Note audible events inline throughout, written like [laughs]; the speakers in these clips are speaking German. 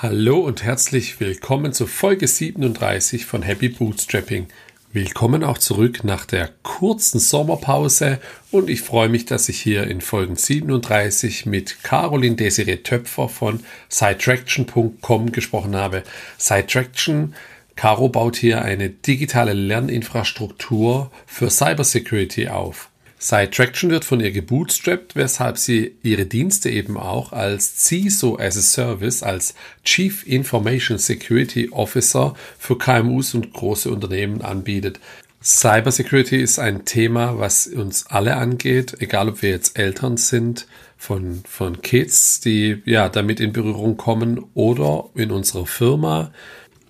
Hallo und herzlich willkommen zu Folge 37 von Happy Bootstrapping. Willkommen auch zurück nach der kurzen Sommerpause und ich freue mich, dass ich hier in Folgen 37 mit Caroline Desiree Töpfer von Sidetraction.com gesprochen habe. Sidetraction Caro baut hier eine digitale Lerninfrastruktur für Cybersecurity auf. Sidetraction wird von ihr gebootstrapped, weshalb sie ihre Dienste eben auch als CISO as a Service, als Chief Information Security Officer für KMUs und große Unternehmen anbietet. Cybersecurity ist ein Thema, was uns alle angeht, egal ob wir jetzt Eltern sind von, von Kids, die ja damit in Berührung kommen oder in unserer Firma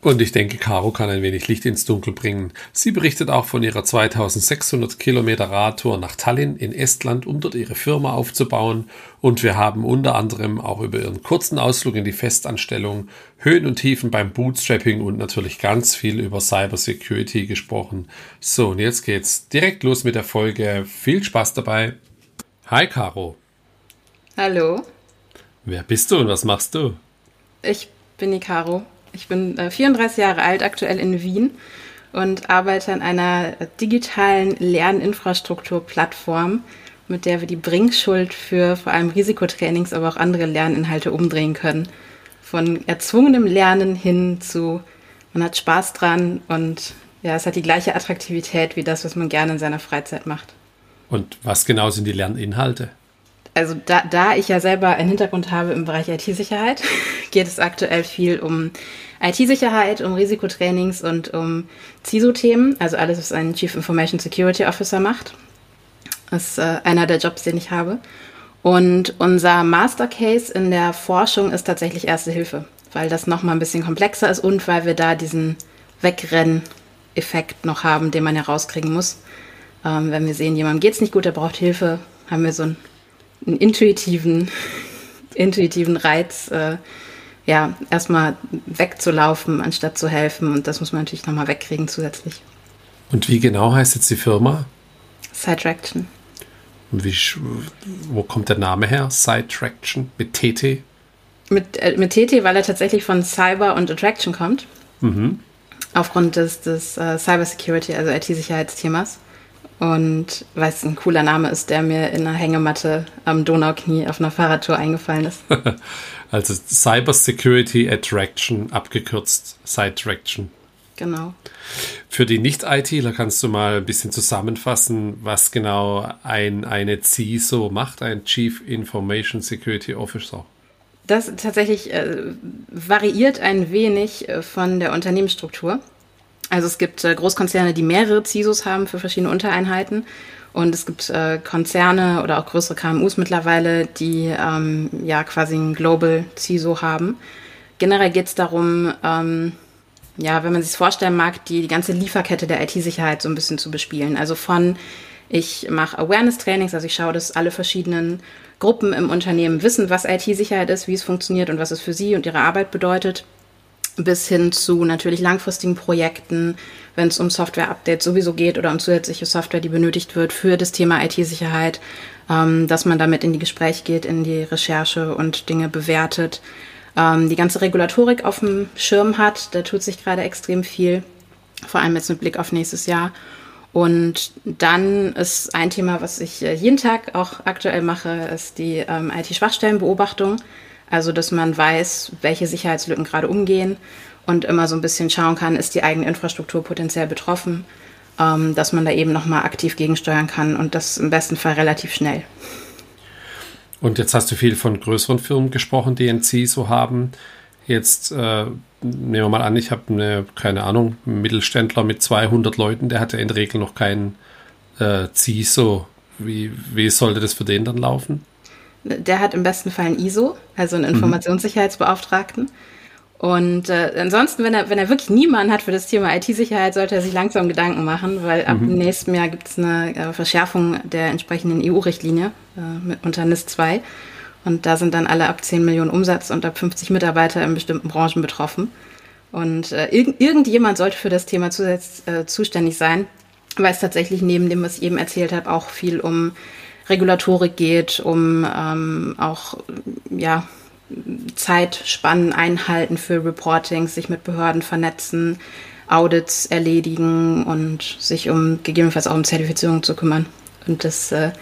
und ich denke, Caro kann ein wenig Licht ins Dunkel bringen. Sie berichtet auch von ihrer 2600 Kilometer Radtour nach Tallinn in Estland, um dort ihre Firma aufzubauen. Und wir haben unter anderem auch über ihren kurzen Ausflug in die Festanstellung, Höhen und Tiefen beim Bootstrapping und natürlich ganz viel über Cybersecurity gesprochen. So, und jetzt geht's direkt los mit der Folge. Viel Spaß dabei. Hi, Caro. Hallo. Wer bist du und was machst du? Ich bin die Caro. Ich bin äh, 34 Jahre alt, aktuell in Wien und arbeite an einer digitalen Lerninfrastrukturplattform, mit der wir die Bringschuld für vor allem Risikotrainings, aber auch andere Lerninhalte umdrehen können. Von erzwungenem Lernen hin zu, man hat Spaß dran und ja, es hat die gleiche Attraktivität wie das, was man gerne in seiner Freizeit macht. Und was genau sind die Lerninhalte? Also da, da ich ja selber einen Hintergrund habe im Bereich IT-Sicherheit, [laughs] geht es aktuell viel um IT-Sicherheit, um Risikotrainings und um CISO-Themen, also alles, was ein Chief Information Security Officer macht. Das ist äh, einer der Jobs, den ich habe. Und unser Master Case in der Forschung ist tatsächlich Erste Hilfe, weil das nochmal ein bisschen komplexer ist und weil wir da diesen Wegrennen-Effekt noch haben, den man ja rauskriegen muss. Ähm, wenn wir sehen, jemandem geht es nicht gut, er braucht Hilfe, haben wir so ein einen intuitiven, intuitiven Reiz, äh, ja, erstmal wegzulaufen, anstatt zu helfen. Und das muss man natürlich nochmal wegkriegen zusätzlich. Und wie genau heißt jetzt die Firma? Sidetraction. Und wie, wo kommt der Name her? Sidetraction mit TT? Mit, äh, mit TT, weil er tatsächlich von Cyber und Attraction kommt. Mhm. Aufgrund des, des uh, Cyber Security, also IT-Sicherheitsthemas. Und weil es ein cooler Name ist, der mir in einer Hängematte am Donauknie auf einer Fahrradtour eingefallen ist. [laughs] also Cyber Security Attraction, abgekürzt Side Traction. Genau. Für die Nicht-ITler kannst du mal ein bisschen zusammenfassen, was genau ein, eine CISO macht, ein Chief Information Security Officer. Das tatsächlich äh, variiert ein wenig äh, von der Unternehmensstruktur. Also es gibt äh, Großkonzerne, die mehrere CISOs haben für verschiedene Untereinheiten. Und es gibt äh, Konzerne oder auch größere KMUs mittlerweile, die ähm, ja quasi ein Global CISO haben. Generell geht es darum, ähm, ja, wenn man sich vorstellen mag, die, die ganze Lieferkette der IT-Sicherheit so ein bisschen zu bespielen. Also von ich mache Awareness-Trainings, also ich schaue, dass alle verschiedenen Gruppen im Unternehmen wissen, was IT-Sicherheit ist, wie es funktioniert und was es für sie und ihre Arbeit bedeutet bis hin zu natürlich langfristigen Projekten, wenn es um Software-Updates sowieso geht oder um zusätzliche Software, die benötigt wird für das Thema IT-Sicherheit, ähm, dass man damit in die Gespräche geht, in die Recherche und Dinge bewertet. Ähm, die ganze Regulatorik auf dem Schirm hat, da tut sich gerade extrem viel, vor allem jetzt mit Blick auf nächstes Jahr. Und dann ist ein Thema, was ich äh, jeden Tag auch aktuell mache, ist die ähm, IT-Schwachstellenbeobachtung. Also, dass man weiß, welche Sicherheitslücken gerade umgehen und immer so ein bisschen schauen kann, ist die eigene Infrastruktur potenziell betroffen, ähm, dass man da eben nochmal aktiv gegensteuern kann und das im besten Fall relativ schnell. Und jetzt hast du viel von größeren Firmen gesprochen, die ein CISO haben. Jetzt äh, nehmen wir mal an, ich habe eine, keine Ahnung, einen Mittelständler mit 200 Leuten, der hat ja in der Regel noch keinen äh, CISO. Wie, wie sollte das für den dann laufen? Der hat im besten Fall ein ISO, also einen mhm. Informationssicherheitsbeauftragten. Und äh, ansonsten, wenn er, wenn er wirklich niemanden hat für das Thema IT-Sicherheit, sollte er sich langsam Gedanken machen, weil ab mhm. nächstem Jahr gibt es eine äh, Verschärfung der entsprechenden EU-Richtlinie äh, unter NIS 2. Und da sind dann alle ab 10 Millionen Umsatz und ab 50 Mitarbeiter in bestimmten Branchen betroffen. Und äh, irg irgendjemand sollte für das Thema zusätzlich äh, zuständig sein, weil es tatsächlich neben dem, was ich eben erzählt habe, auch viel um Regulatorik geht, um ähm, auch ja, Zeitspannen einhalten für Reportings, sich mit Behörden vernetzen, Audits erledigen und sich um gegebenenfalls auch um Zertifizierung zu kümmern. Und das äh,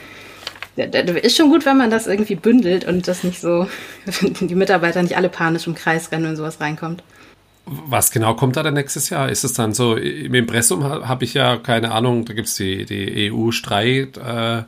ist schon gut, wenn man das irgendwie bündelt und das nicht so, [laughs] die Mitarbeiter nicht alle panisch im Kreis rennen, wenn sowas reinkommt. Was genau kommt da dann nächstes Jahr? Ist es dann so, im Impressum habe ich ja keine Ahnung, da gibt es die, die EU-Streit-Beilegung, äh,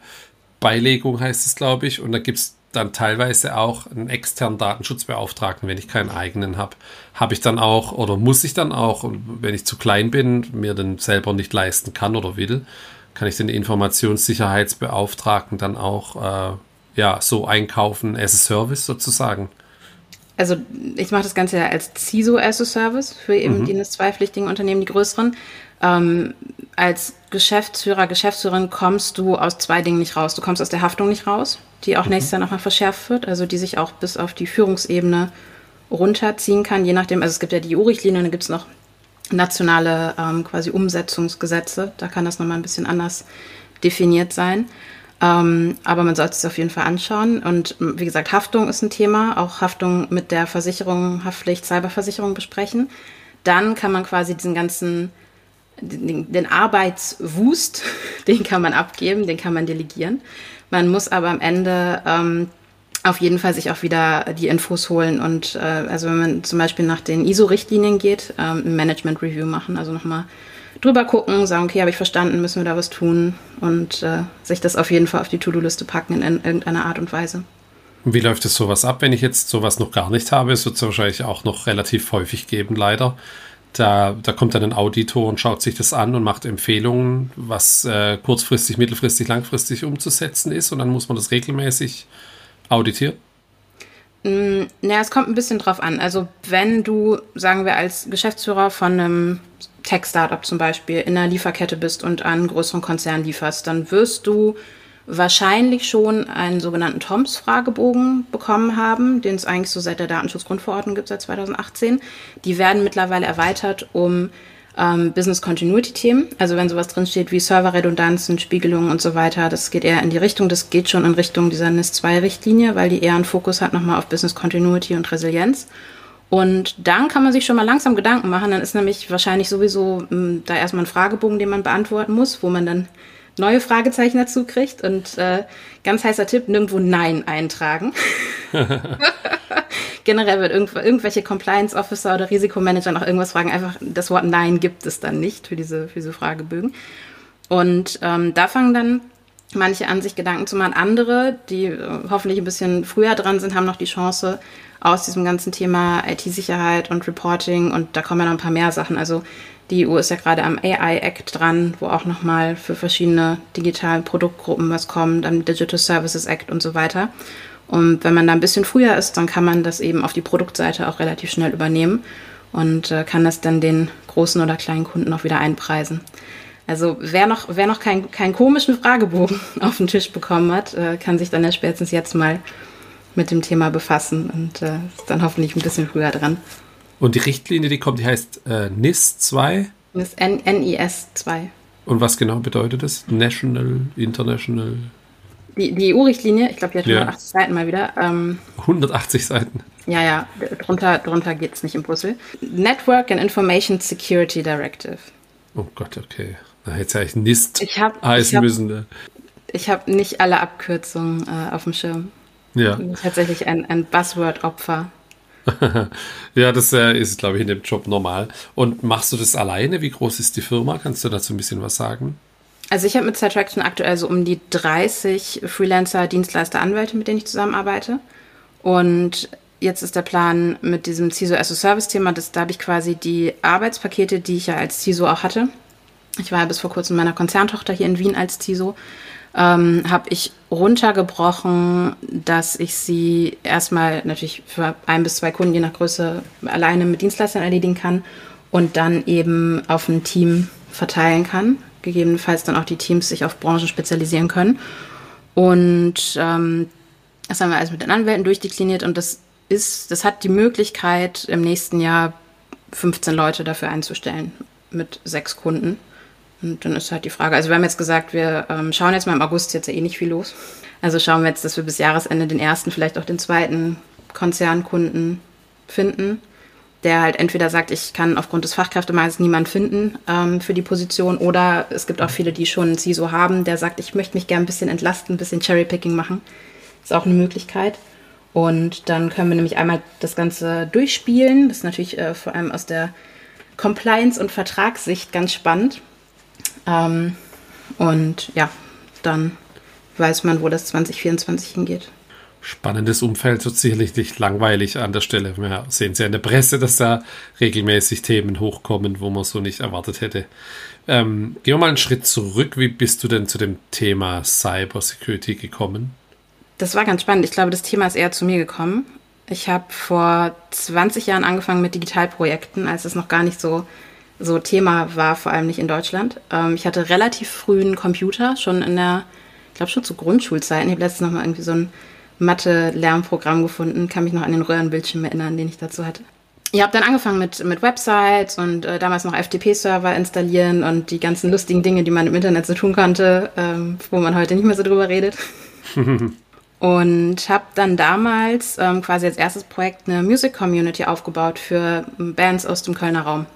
heißt es, glaube ich, und da gibt es dann teilweise auch einen externen Datenschutzbeauftragten, wenn ich keinen eigenen habe. Habe ich dann auch oder muss ich dann auch, wenn ich zu klein bin, mir den selber nicht leisten kann oder will, kann ich den Informationssicherheitsbeauftragten dann auch äh, ja, so einkaufen, as a Service sozusagen? also ich mache das Ganze ja als CISO as a Service für eben mhm. die NIS-2-pflichtigen Unternehmen, die größeren. Ähm, als Geschäftsführer, Geschäftsführerin kommst du aus zwei Dingen nicht raus. Du kommst aus der Haftung nicht raus, die auch mhm. nächstes Jahr nochmal verschärft wird, also die sich auch bis auf die Führungsebene runterziehen kann, je nachdem, also es gibt ja die EU-Richtlinie und dann gibt es noch nationale ähm, quasi Umsetzungsgesetze, da kann das nochmal ein bisschen anders definiert sein. Ähm, aber man sollte es auf jeden Fall anschauen. Und wie gesagt, Haftung ist ein Thema, auch Haftung mit der Versicherung, Haftpflicht, Cyberversicherung besprechen. Dann kann man quasi diesen ganzen, den, den Arbeitswust, [laughs] den kann man abgeben, den kann man delegieren. Man muss aber am Ende ähm, auf jeden Fall sich auch wieder die Infos holen und äh, also wenn man zum Beispiel nach den ISO-Richtlinien geht, ähm, ein Management-Review machen, also nochmal drüber gucken, sagen, okay, habe ich verstanden, müssen wir da was tun und äh, sich das auf jeden Fall auf die To-Do-Liste packen in, in irgendeiner Art und Weise. Und wie läuft es sowas ab, wenn ich jetzt sowas noch gar nicht habe? Es wird es wahrscheinlich auch noch relativ häufig geben, leider. Da, da kommt dann ein Auditor und schaut sich das an und macht Empfehlungen, was äh, kurzfristig, mittelfristig, langfristig umzusetzen ist. Und dann muss man das regelmäßig auditieren. Mm, naja, es kommt ein bisschen drauf an. Also wenn du, sagen wir, als Geschäftsführer von einem Tech-Startup zum Beispiel in einer Lieferkette bist und an einen größeren Konzern lieferst, dann wirst du wahrscheinlich schon einen sogenannten TOMS-Fragebogen bekommen haben, den es eigentlich so seit der Datenschutzgrundverordnung gibt, seit 2018. Die werden mittlerweile erweitert um ähm, Business Continuity-Themen. Also wenn sowas drinsteht wie Serverredundanzen, Spiegelungen und so weiter, das geht eher in die Richtung, das geht schon in Richtung dieser NIS-2-Richtlinie, weil die eher einen Fokus hat nochmal auf Business Continuity und Resilienz. Und dann kann man sich schon mal langsam Gedanken machen. Dann ist nämlich wahrscheinlich sowieso m, hm, da erstmal ein Fragebogen, den man beantworten muss, wo man dann neue Fragezeichen dazu kriegt. Und äh, ganz heißer Tipp, nirgendwo Nein eintragen. [laughs] Generell wird irgendw irgendwelche Compliance Officer oder Risikomanager noch irgendwas fragen. Einfach das Wort Nein gibt es dann nicht für diese, für diese Fragebögen. Und ähm, da fangen dann manche an, sich Gedanken zu machen. Andere, die äh, hoffentlich ein bisschen früher dran sind, haben noch die Chance, aus diesem ganzen Thema IT-Sicherheit und Reporting und da kommen ja noch ein paar mehr Sachen. Also die EU ist ja gerade am AI-Act dran, wo auch nochmal für verschiedene digitale Produktgruppen was kommt, am Digital Services Act und so weiter. Und wenn man da ein bisschen früher ist, dann kann man das eben auf die Produktseite auch relativ schnell übernehmen und äh, kann das dann den großen oder kleinen Kunden auch wieder einpreisen. Also wer noch, wer noch keinen kein komischen Fragebogen [laughs] auf den Tisch bekommen hat, äh, kann sich dann ja spätestens jetzt mal mit dem Thema befassen und äh, ist dann hoffentlich ein bisschen früher dran. Und die Richtlinie, die kommt, die heißt äh, NIS 2? NIS, NIS 2. Und was genau bedeutet das? National, International? Die, die EU-Richtlinie, ich glaube, die hat 180 ja. Seiten mal wieder. Ähm, 180 Seiten? Ja, ja, drunter, drunter geht es nicht in Brüssel. Network and Information Security Directive. Oh Gott, okay. Hätte es ja eigentlich NIST ich hab, heißen ich hab, müssen. Ne? Ich habe nicht alle Abkürzungen äh, auf dem Schirm. Ja. Tatsächlich ein, ein Buzzword-Opfer. [laughs] ja, das äh, ist, glaube ich, in dem Job normal. Und machst du das alleine? Wie groß ist die Firma? Kannst du dazu ein bisschen was sagen? Also ich habe mit Cytraction aktuell so um die 30 Freelancer, Dienstleister, Anwälte, mit denen ich zusammenarbeite. Und jetzt ist der Plan mit diesem CISO as a Service-Thema, da habe ich quasi die Arbeitspakete, die ich ja als CISO auch hatte. Ich war ja bis vor kurzem meiner Konzerntochter hier in Wien als CISO ähm, habe ich runtergebrochen, dass ich sie erstmal natürlich für ein bis zwei Kunden je nach Größe alleine mit Dienstleistern erledigen kann und dann eben auf ein Team verteilen kann. Gegebenenfalls dann auch die Teams sich auf Branchen spezialisieren können. Und ähm, das haben wir alles mit den Anwälten durchdekliniert und das ist, das hat die Möglichkeit, im nächsten Jahr 15 Leute dafür einzustellen mit sechs Kunden. Und dann ist halt die Frage, also wir haben jetzt gesagt, wir ähm, schauen jetzt mal im August jetzt ja eh nicht viel los. Also schauen wir jetzt, dass wir bis Jahresende den ersten, vielleicht auch den zweiten Konzernkunden finden, der halt entweder sagt, ich kann aufgrund des Fachkräftemangels niemand finden ähm, für die Position, oder es gibt auch viele, die schon ein CISO haben, der sagt, ich möchte mich gerne ein bisschen entlasten, ein bisschen Cherrypicking machen. Ist auch eine Möglichkeit. Und dann können wir nämlich einmal das Ganze durchspielen. Das ist natürlich äh, vor allem aus der Compliance- und Vertragssicht ganz spannend. Ähm, und ja, dann weiß man, wo das 2024 hingeht. Spannendes Umfeld, so sicherlich nicht langweilig an der Stelle. Wir sehen es ja in der Presse, dass da regelmäßig Themen hochkommen, wo man so nicht erwartet hätte. Ähm, gehen wir mal einen Schritt zurück. Wie bist du denn zu dem Thema Cybersecurity gekommen? Das war ganz spannend. Ich glaube, das Thema ist eher zu mir gekommen. Ich habe vor 20 Jahren angefangen mit Digitalprojekten, als es noch gar nicht so, so Thema war, vor allem nicht in Deutschland. Ähm, ich hatte relativ früh einen Computer, schon in der, ich glaube schon zu Grundschulzeiten. Ich habe letztens noch mal irgendwie so ein Mathe-Lernprogramm gefunden, kann mich noch an den Röhrenbildschirm erinnern, den ich dazu hatte. Ich habe dann angefangen mit, mit Websites und äh, damals noch FTP-Server installieren und die ganzen lustigen Dinge, die man im Internet so tun konnte, ähm, wo man heute nicht mehr so drüber redet. [laughs] und habe dann damals ähm, quasi als erstes Projekt eine Music Community aufgebaut für Bands aus dem Kölner Raum.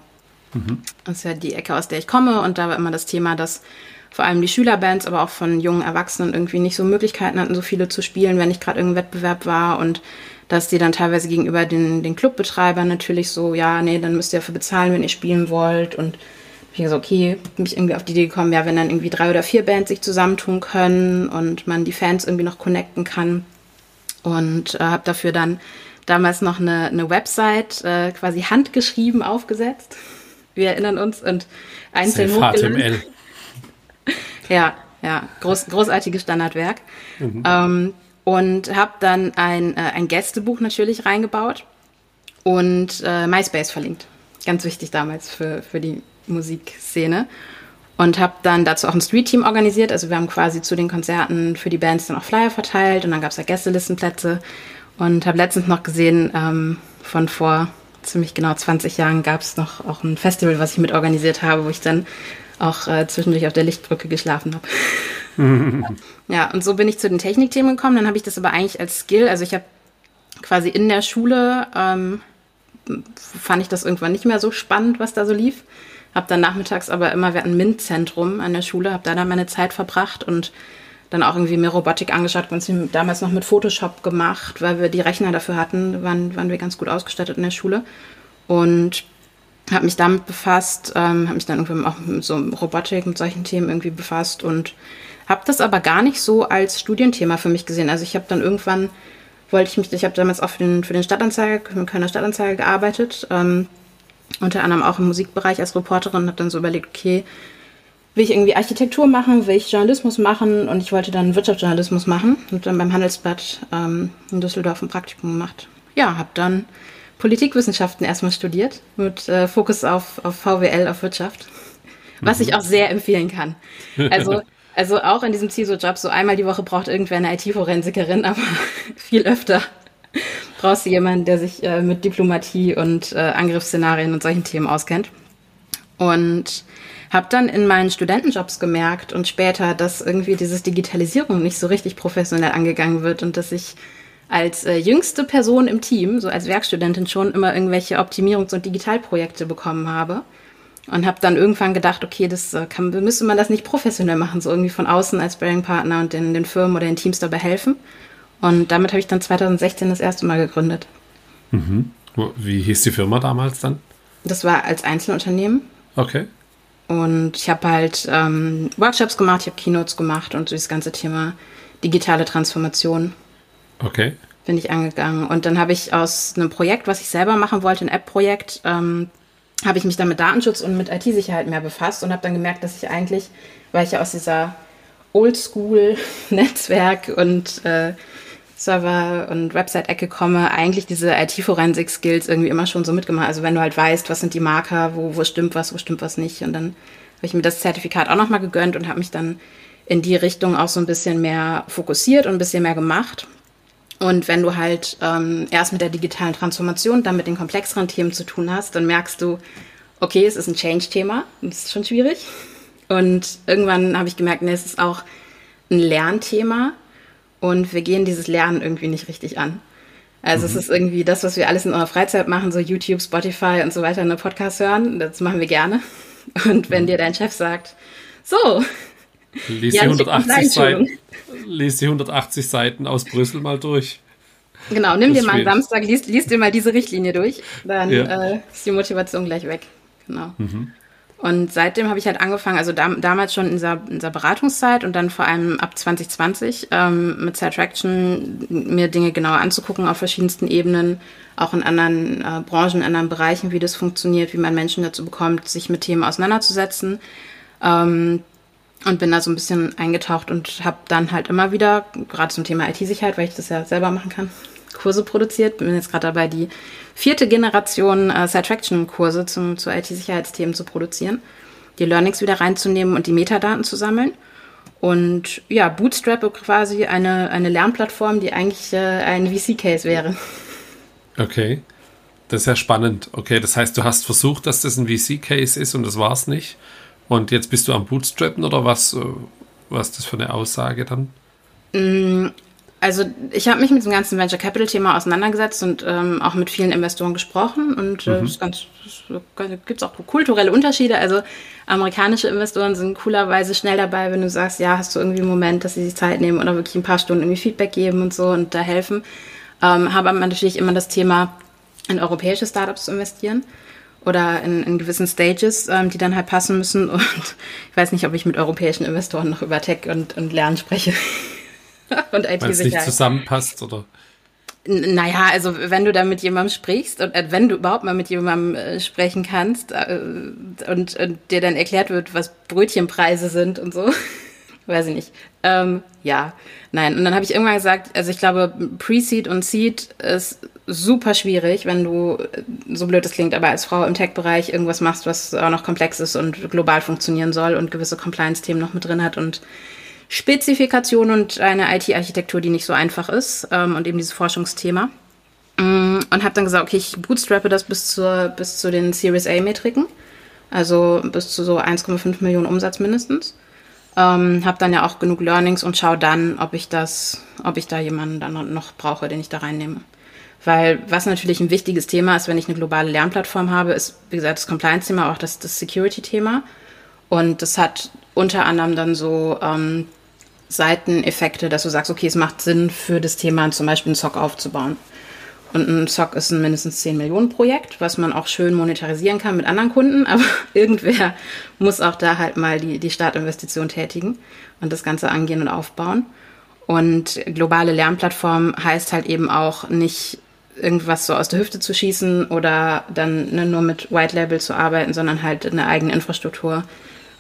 Mhm. Das ist ja die Ecke, aus der ich komme und da war immer das Thema, dass vor allem die Schülerbands, aber auch von jungen Erwachsenen irgendwie nicht so Möglichkeiten hatten, so viele zu spielen, wenn nicht gerade irgendein Wettbewerb war und dass die dann teilweise gegenüber den, den Clubbetreibern natürlich so, ja, nee, dann müsst ihr dafür bezahlen, wenn ihr spielen wollt und ich gesagt, okay, bin ich irgendwie auf die Idee gekommen, ja, wenn dann irgendwie drei oder vier Bands sich zusammentun können und man die Fans irgendwie noch connecten kann. Und äh, habe dafür dann damals noch eine, eine Website äh, quasi handgeschrieben aufgesetzt. Wir erinnern uns und einzeln hochgeladen. [laughs] Ja, ja, groß, großartiges Standardwerk. Mhm. Ähm, und habe dann ein, äh, ein Gästebuch natürlich reingebaut und äh, MySpace verlinkt. Ganz wichtig damals für, für die Musikszene. Und habe dann dazu auch ein Street-Team organisiert. Also wir haben quasi zu den Konzerten für die Bands dann auch Flyer verteilt und dann gab es da Gästelistenplätze. Und habe letztens noch gesehen, ähm, von vor ziemlich genau 20 Jahren gab es noch auch ein Festival, was ich mit organisiert habe, wo ich dann auch äh, zwischendurch auf der Lichtbrücke geschlafen habe. [laughs] ja, und so bin ich zu den Technikthemen gekommen. Dann habe ich das aber eigentlich als Skill, also ich habe quasi in der Schule, ähm, fand ich das irgendwann nicht mehr so spannend, was da so lief. Habe dann nachmittags aber immer, wir hatten ein MINT-Zentrum an der Schule, habe da dann meine Zeit verbracht und dann auch irgendwie mehr Robotik angeschaut, ganz damals noch mit Photoshop gemacht, weil wir die Rechner dafür hatten, waren, waren wir ganz gut ausgestattet in der Schule. Und habe mich damit befasst, ähm, habe mich dann irgendwie auch mit so Robotik, mit solchen Themen irgendwie befasst und habe das aber gar nicht so als Studienthema für mich gesehen. Also ich habe dann irgendwann, wollte ich mich, ich habe damals auch für den, für den Stadtanzeiger, für den Kölner Stadtanzeiger gearbeitet, ähm, unter anderem auch im Musikbereich als Reporterin, habe dann so überlegt, okay, will ich irgendwie Architektur machen, will ich Journalismus machen und ich wollte dann Wirtschaftsjournalismus machen und dann beim Handelsblatt ähm, in Düsseldorf ein Praktikum gemacht. Ja, habe dann Politikwissenschaften erstmal studiert, mit äh, Fokus auf, auf VWL, auf Wirtschaft, was mhm. ich auch sehr empfehlen kann. Also, [laughs] also auch in diesem CISO-Job, so einmal die Woche braucht irgendwer eine IT-Forensikerin, [laughs] aber viel öfter brauchst du jemanden, der sich äh, mit Diplomatie und äh, Angriffsszenarien und solchen Themen auskennt. Und habe dann in meinen Studentenjobs gemerkt und später, dass irgendwie dieses Digitalisierung nicht so richtig professionell angegangen wird und dass ich als äh, jüngste Person im Team, so als Werkstudentin schon immer irgendwelche Optimierungs- und Digitalprojekte bekommen habe. Und habe dann irgendwann gedacht, okay, das äh, kann, müsste man das nicht professionell machen, so irgendwie von außen als Bearing-Partner und den, den Firmen oder den Teams dabei helfen. Und damit habe ich dann 2016 das erste Mal gegründet. Mhm. Wie hieß die Firma damals dann? Das war als Einzelunternehmen. Okay. Und ich habe halt ähm, Workshops gemacht, ich habe Keynotes gemacht und so das ganze Thema digitale Transformation Okay. Bin ich angegangen. Und dann habe ich aus einem Projekt, was ich selber machen wollte, ein App-Projekt, ähm, habe ich mich dann mit Datenschutz und mit IT-Sicherheit mehr befasst und habe dann gemerkt, dass ich eigentlich, weil ich ja aus dieser Oldschool-Netzwerk und äh, Server- und Website-Ecke komme, eigentlich diese IT-Forensik-Skills irgendwie immer schon so mitgemacht. Also wenn du halt weißt, was sind die Marker, wo, wo stimmt was, wo stimmt was nicht. Und dann habe ich mir das Zertifikat auch nochmal gegönnt und habe mich dann in die Richtung auch so ein bisschen mehr fokussiert und ein bisschen mehr gemacht. Und wenn du halt ähm, erst mit der digitalen Transformation, dann mit den komplexeren Themen zu tun hast, dann merkst du, okay, es ist ein Change-Thema, das ist schon schwierig. Und irgendwann habe ich gemerkt, nee, es ist auch ein Lernthema und wir gehen dieses Lernen irgendwie nicht richtig an. Also mhm. es ist irgendwie das, was wir alles in unserer Freizeit machen, so YouTube, Spotify und so weiter, eine Podcast hören. Das machen wir gerne. [laughs] Und wenn mhm. dir dein Chef sagt, so, lies, die 180 Seiten, lies die 180 Seiten aus Brüssel mal durch. Genau, nimm dir mal einen Samstag, liest, liest dir mal diese Richtlinie durch, dann ja. äh, ist die Motivation gleich weg. Genau. Mhm. Und seitdem habe ich halt angefangen, also da, damals schon in dieser, in dieser, Beratungszeit und dann vor allem ab 2020 ähm, mit Traction mir Dinge genauer anzugucken auf verschiedensten Ebenen, auch in anderen äh, Branchen, in anderen Bereichen, wie das funktioniert, wie man Menschen dazu bekommt, sich mit Themen auseinanderzusetzen. Ähm, und bin da so ein bisschen eingetaucht und habe dann halt immer wieder, gerade zum Thema IT-Sicherheit, weil ich das ja selber machen kann, Kurse produziert. Bin jetzt gerade dabei, die vierte Generation äh, Side-Traction-Kurse zu IT-Sicherheitsthemen zu produzieren, die Learnings wieder reinzunehmen und die Metadaten zu sammeln. Und ja, Bootstrap quasi eine, eine Lernplattform, die eigentlich äh, ein VC-Case wäre. Okay. Das ist ja spannend. Okay, das heißt, du hast versucht, dass das ein VC-Case ist und das war es nicht. Und jetzt bist du am Bootstrappen oder was, äh, was ist das für eine Aussage dann? Also ich habe mich mit dem ganzen Venture Capital Thema auseinandergesetzt und ähm, auch mit vielen Investoren gesprochen und äh, mhm. es gibt auch kulturelle Unterschiede. Also amerikanische Investoren sind coolerweise schnell dabei, wenn du sagst, ja, hast du irgendwie einen Moment, dass sie sich Zeit nehmen oder wirklich ein paar Stunden irgendwie Feedback geben und so und da helfen. Ähm, habe aber natürlich immer das Thema, in europäische Startups zu investieren oder in, in gewissen Stages, ähm, die dann halt passen müssen. Und [laughs] ich weiß nicht, ob ich mit europäischen Investoren noch über Tech und, und Lernen spreche. [laughs] und IT-Sicherheit. Weil es nicht zusammenpasst, oder? Naja, also wenn du da mit jemandem sprichst und äh, wenn du überhaupt mal mit jemandem äh, sprechen kannst äh, und, und dir dann erklärt wird, was Brötchenpreise sind und so, [laughs] weiß ich nicht. Ähm, ja, nein. Und dann habe ich irgendwann gesagt, also ich glaube, Pre-Seed und Seed ist super schwierig, wenn du, äh, so blöd es klingt, aber als Frau im Tech-Bereich irgendwas machst, was auch noch komplex ist und global funktionieren soll und gewisse Compliance-Themen noch mit drin hat und Spezifikation und eine IT-Architektur, die nicht so einfach ist ähm, und eben dieses Forschungsthema. Mm, und habe dann gesagt, okay, ich bootstrappe das bis, zur, bis zu den Series A-Metriken, also bis zu so 1,5 Millionen Umsatz mindestens. Ähm, habe dann ja auch genug Learnings und schaue dann, ob ich das, ob ich da jemanden dann noch brauche, den ich da reinnehme. Weil was natürlich ein wichtiges Thema ist, wenn ich eine globale Lernplattform habe, ist, wie gesagt, das Compliance-Thema, auch das, das Security-Thema. Und das hat unter anderem dann so ähm, Seiteneffekte, dass du sagst, okay, es macht Sinn für das Thema zum Beispiel einen SOC aufzubauen. Und ein SOC ist ein mindestens 10 Millionen Projekt, was man auch schön monetarisieren kann mit anderen Kunden, [laughs] aber irgendwer muss auch da halt mal die, die Startinvestition tätigen und das Ganze angehen und aufbauen. Und globale Lernplattform heißt halt eben auch nicht irgendwas so aus der Hüfte zu schießen oder dann ne, nur mit White Label zu arbeiten, sondern halt eine eigene Infrastruktur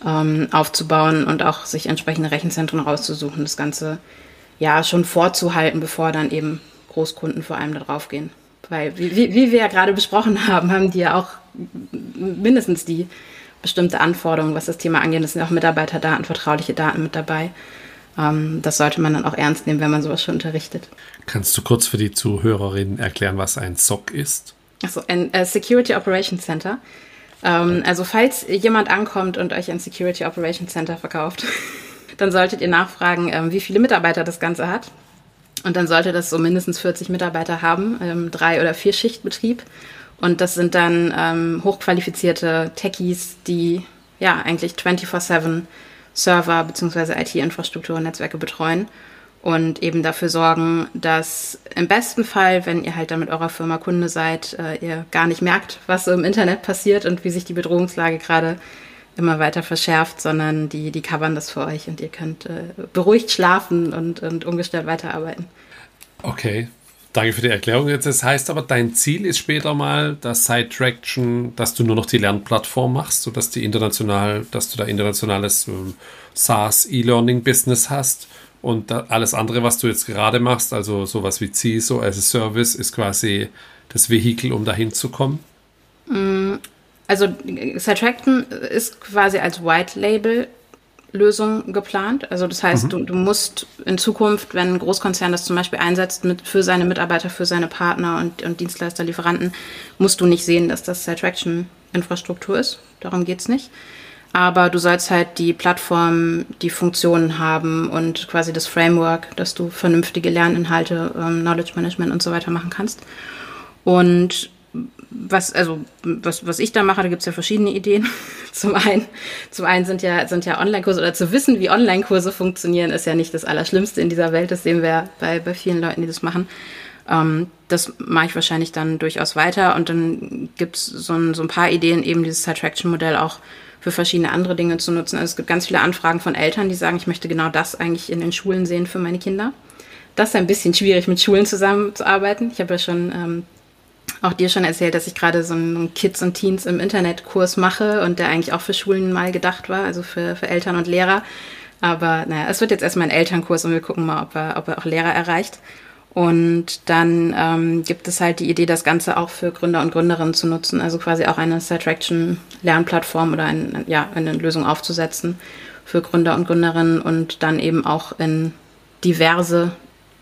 ähm, aufzubauen und auch sich entsprechende Rechenzentren rauszusuchen, das Ganze ja schon vorzuhalten, bevor dann eben Großkunden vor allem da drauf gehen. Weil, wie, wie wir ja gerade besprochen [laughs] haben, haben die ja auch mindestens die bestimmte Anforderungen, was das Thema angeht. Es sind auch Mitarbeiterdaten, vertrauliche Daten mit dabei. Ähm, das sollte man dann auch ernst nehmen, wenn man sowas schon unterrichtet. Kannst du kurz für die Zuhörerinnen erklären, was ein SOC ist? Achso, ein äh, Security Operations Center ähm, also falls jemand ankommt und euch ein Security Operations Center verkauft, [laughs] dann solltet ihr nachfragen, ähm, wie viele Mitarbeiter das Ganze hat. Und dann sollte das so mindestens 40 Mitarbeiter haben, ähm, drei oder vier Schichtbetrieb. Und das sind dann ähm, hochqualifizierte Techies, die ja eigentlich 24/7 Server bzw. IT-Infrastruktur und Netzwerke betreuen und eben dafür sorgen, dass im besten Fall, wenn ihr halt dann mit eurer Firma Kunde seid, äh, ihr gar nicht merkt, was im Internet passiert und wie sich die Bedrohungslage gerade immer weiter verschärft, sondern die, die covern das für euch und ihr könnt äh, beruhigt schlafen und, und ungestört weiterarbeiten. Okay, danke für die Erklärung. Jetzt, das heißt aber, dein Ziel ist später mal, dass Side Traction, dass du nur noch die Lernplattform machst, sodass die international, dass du da internationales ähm, SaaS E-Learning-Business hast und alles andere, was du jetzt gerade machst, also sowas wie CISO as a Service, ist quasi das Vehikel, um dahin zu kommen? Mm, also Subtracten ist quasi als White Label Lösung geplant. Also das heißt, mhm. du, du, musst in Zukunft, wenn ein Großkonzern das zum Beispiel einsetzt mit, für seine Mitarbeiter, für seine Partner und, und Dienstleister, Lieferanten, musst du nicht sehen, dass das Attraction-Infrastruktur ist. Darum geht es nicht. Aber du sollst halt die Plattform, die Funktionen haben und quasi das Framework, dass du vernünftige Lerninhalte, ähm, Knowledge Management und so weiter machen kannst. Und was, also, was, was ich da mache, da gibt es ja verschiedene Ideen. [laughs] Zum einen, zum einen sind ja, sind ja Online-Kurse oder zu wissen, wie Online-Kurse funktionieren, ist ja nicht das Allerschlimmste in dieser Welt. Das sehen wir bei, bei vielen Leuten, die das machen. Ähm, das mache ich wahrscheinlich dann durchaus weiter. Und dann gibt es so ein, so ein paar Ideen, eben dieses Side-Traction-Modell auch für verschiedene andere Dinge zu nutzen. Also es gibt ganz viele Anfragen von Eltern, die sagen, ich möchte genau das eigentlich in den Schulen sehen für meine Kinder. Das ist ein bisschen schwierig, mit Schulen zusammenzuarbeiten. Ich habe ja schon ähm, auch dir schon erzählt, dass ich gerade so einen Kids und Teens im Internet-Kurs mache und der eigentlich auch für Schulen mal gedacht war, also für, für Eltern und Lehrer. Aber naja, es wird jetzt erstmal ein Elternkurs und wir gucken mal, ob er, ob er auch Lehrer erreicht. Und dann ähm, gibt es halt die Idee, das Ganze auch für Gründer und Gründerinnen zu nutzen, also quasi auch eine Sidetraction-Lernplattform oder ein, ja, eine Lösung aufzusetzen für Gründer und Gründerinnen und dann eben auch in diverse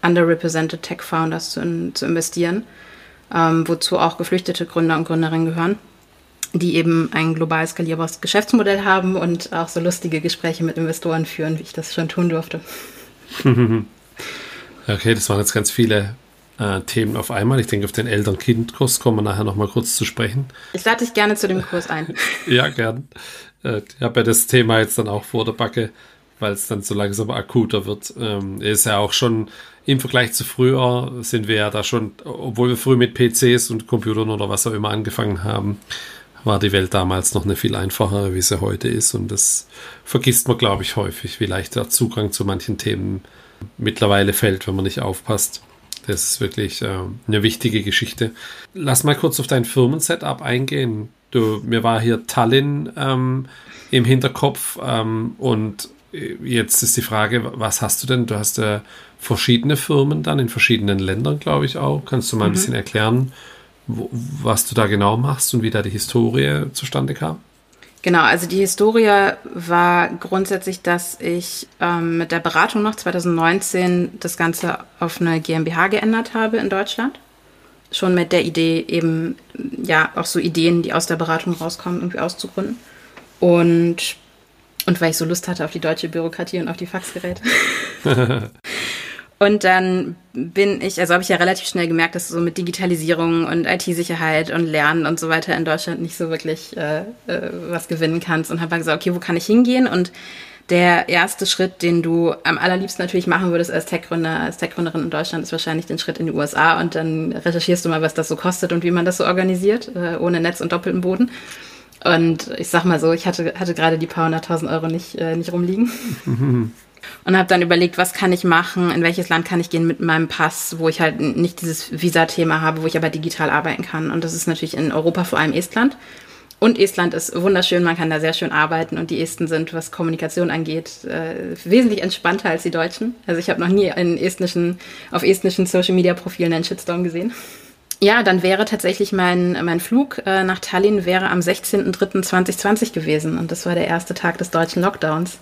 underrepresented Tech Founders zu, in, zu investieren ähm, wozu auch geflüchtete Gründer und Gründerinnen gehören, die eben ein global skalierbares Geschäftsmodell haben und auch so lustige Gespräche mit Investoren führen, wie ich das schon tun durfte. [laughs] okay, das waren jetzt ganz viele äh, Themen auf einmal. Ich denke, auf den Eltern-Kind-Kurs kommen wir nachher nochmal kurz zu sprechen. Ich lade dich gerne zu dem Kurs ein. [laughs] ja, gern. Äh, ich habe ja das Thema jetzt dann auch vor der Backe, weil es dann so langsam akuter wird. Ähm, ist ja auch schon im Vergleich zu früher sind wir ja da schon, obwohl wir früh mit PCs und Computern oder was auch immer angefangen haben, war die Welt damals noch eine viel einfachere, wie sie heute ist. Und das vergisst man, glaube ich, häufig, wie leicht der Zugang zu manchen Themen mittlerweile fällt, wenn man nicht aufpasst. Das ist wirklich äh, eine wichtige Geschichte. Lass mal kurz auf dein Firmensetup eingehen. Du, mir war hier Tallinn ähm, im Hinterkopf ähm, und jetzt ist die Frage, was hast du denn? Du hast ja verschiedene Firmen dann in verschiedenen Ländern, glaube ich auch. Kannst du mal ein mhm. bisschen erklären, wo, was du da genau machst und wie da die Historie zustande kam? Genau, also die Historie war grundsätzlich, dass ich ähm, mit der Beratung noch 2019 das Ganze auf eine GmbH geändert habe in Deutschland. Schon mit der Idee, eben ja auch so Ideen, die aus der Beratung rauskommen, irgendwie auszugründen. Und und weil ich so Lust hatte auf die deutsche Bürokratie und auf die Faxgeräte. [laughs] [laughs] und dann bin ich, also habe ich ja relativ schnell gemerkt, dass so mit Digitalisierung und IT-Sicherheit und Lernen und so weiter in Deutschland nicht so wirklich äh, äh, was gewinnen kannst. Und habe gesagt, okay, wo kann ich hingehen? Und der erste Schritt, den du am allerliebsten natürlich machen würdest als Tech-Gründer, als Tech-Gründerin in Deutschland, ist wahrscheinlich den Schritt in die USA und dann recherchierst du mal, was das so kostet und wie man das so organisiert, äh, ohne Netz und doppelten Boden. Und ich sag mal so, ich hatte, hatte gerade die paar hunderttausend Euro nicht, äh, nicht rumliegen. [laughs] Und habe dann überlegt, was kann ich machen, in welches Land kann ich gehen mit meinem Pass, wo ich halt nicht dieses Visa-Thema habe, wo ich aber digital arbeiten kann. Und das ist natürlich in Europa vor allem Estland. Und Estland ist wunderschön, man kann da sehr schön arbeiten und die Esten sind, was Kommunikation angeht, äh, wesentlich entspannter als die Deutschen. Also ich habe noch nie in estnischen, auf estnischen Social-Media-Profilen einen Shitstorm gesehen. Ja, dann wäre tatsächlich mein, mein Flug äh, nach Tallinn wäre am 16.03.2020 gewesen und das war der erste Tag des deutschen Lockdowns.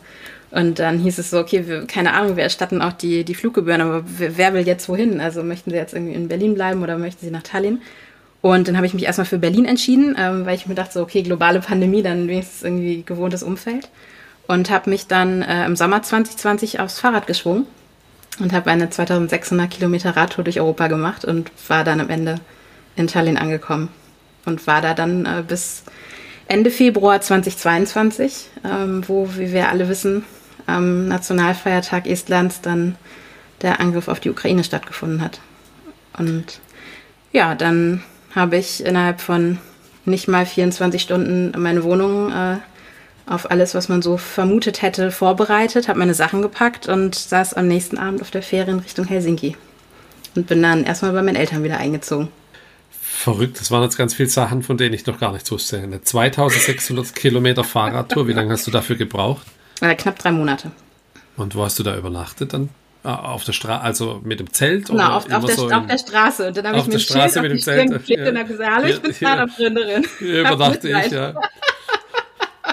Und dann hieß es so, okay, wir, keine Ahnung, wir erstatten auch die, die Fluggebühren, aber wer, will jetzt wohin? Also möchten Sie jetzt irgendwie in Berlin bleiben oder möchten Sie nach Tallinn? Und dann habe ich mich erstmal für Berlin entschieden, ähm, weil ich mir dachte, so, okay, globale Pandemie, dann wenigstens irgendwie gewohntes Umfeld. Und habe mich dann äh, im Sommer 2020 aufs Fahrrad geschwungen und habe eine 2600 Kilometer Radtour durch Europa gemacht und war dann am Ende in Tallinn angekommen und war da dann äh, bis Ende Februar 2022, ähm, wo, wie wir alle wissen, am Nationalfeiertag Estlands dann der Angriff auf die Ukraine stattgefunden hat. Und ja, dann habe ich innerhalb von nicht mal 24 Stunden meine Wohnung äh, auf alles, was man so vermutet hätte, vorbereitet, habe meine Sachen gepackt und saß am nächsten Abend auf der Fähre in Richtung Helsinki. Und bin dann erstmal bei meinen Eltern wieder eingezogen. Verrückt, das waren jetzt ganz viele Sachen, von denen ich noch gar nichts wusste. Eine 2600 Kilometer Fahrradtour, wie lange hast du dafür gebraucht? Äh, knapp drei Monate. Und wo hast du da übernachtet dann? Ah, auf der Straße, also mit dem Zelt? Genau, auf, auf, der, so auf der Straße. Und dann habe ich mir ein Schild mit dem Zelt geklebt ja. und habe gesagt, [laughs] hallo, ich bin Fahrradgründerin. Ja, überdachte ich, ja.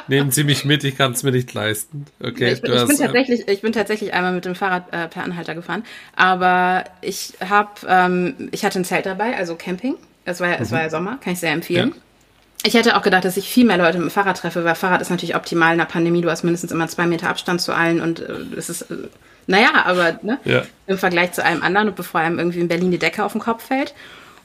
Nehmen Sie mich mit, ich kann es mir nicht leisten. Okay, ich, bin, ich bin tatsächlich, ich bin tatsächlich einmal mit dem Fahrrad äh, per Anhalter gefahren, aber ich habe, ähm, ich hatte ein Zelt dabei, also Camping. Es war, mhm. es war ja Sommer, kann ich sehr empfehlen. Ja. Ich hätte auch gedacht, dass ich viel mehr Leute mit dem Fahrrad treffe, weil Fahrrad ist natürlich optimal in der Pandemie. Du hast mindestens immer zwei Meter Abstand zu allen und äh, es ist, äh, naja, aber ne, ja. im Vergleich zu allem anderen und bevor einem irgendwie in Berlin die Decke auf den Kopf fällt.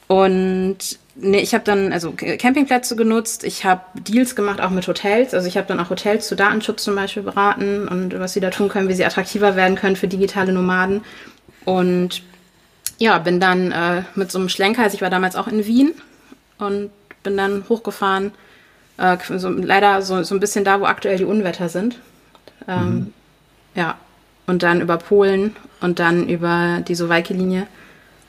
Und nee, ich habe dann also Campingplätze genutzt, ich habe Deals gemacht, auch mit Hotels. Also ich habe dann auch Hotels zu Datenschutz zum Beispiel beraten und was sie da tun können, wie sie attraktiver werden können für digitale Nomaden. Und ja, bin dann äh, mit so einem Schlenker, also ich war damals auch in Wien und bin dann hochgefahren, äh, so, leider so, so ein bisschen da, wo aktuell die Unwetter sind. Ähm, mhm. Ja, und dann über Polen und dann über die Sowalke-Linie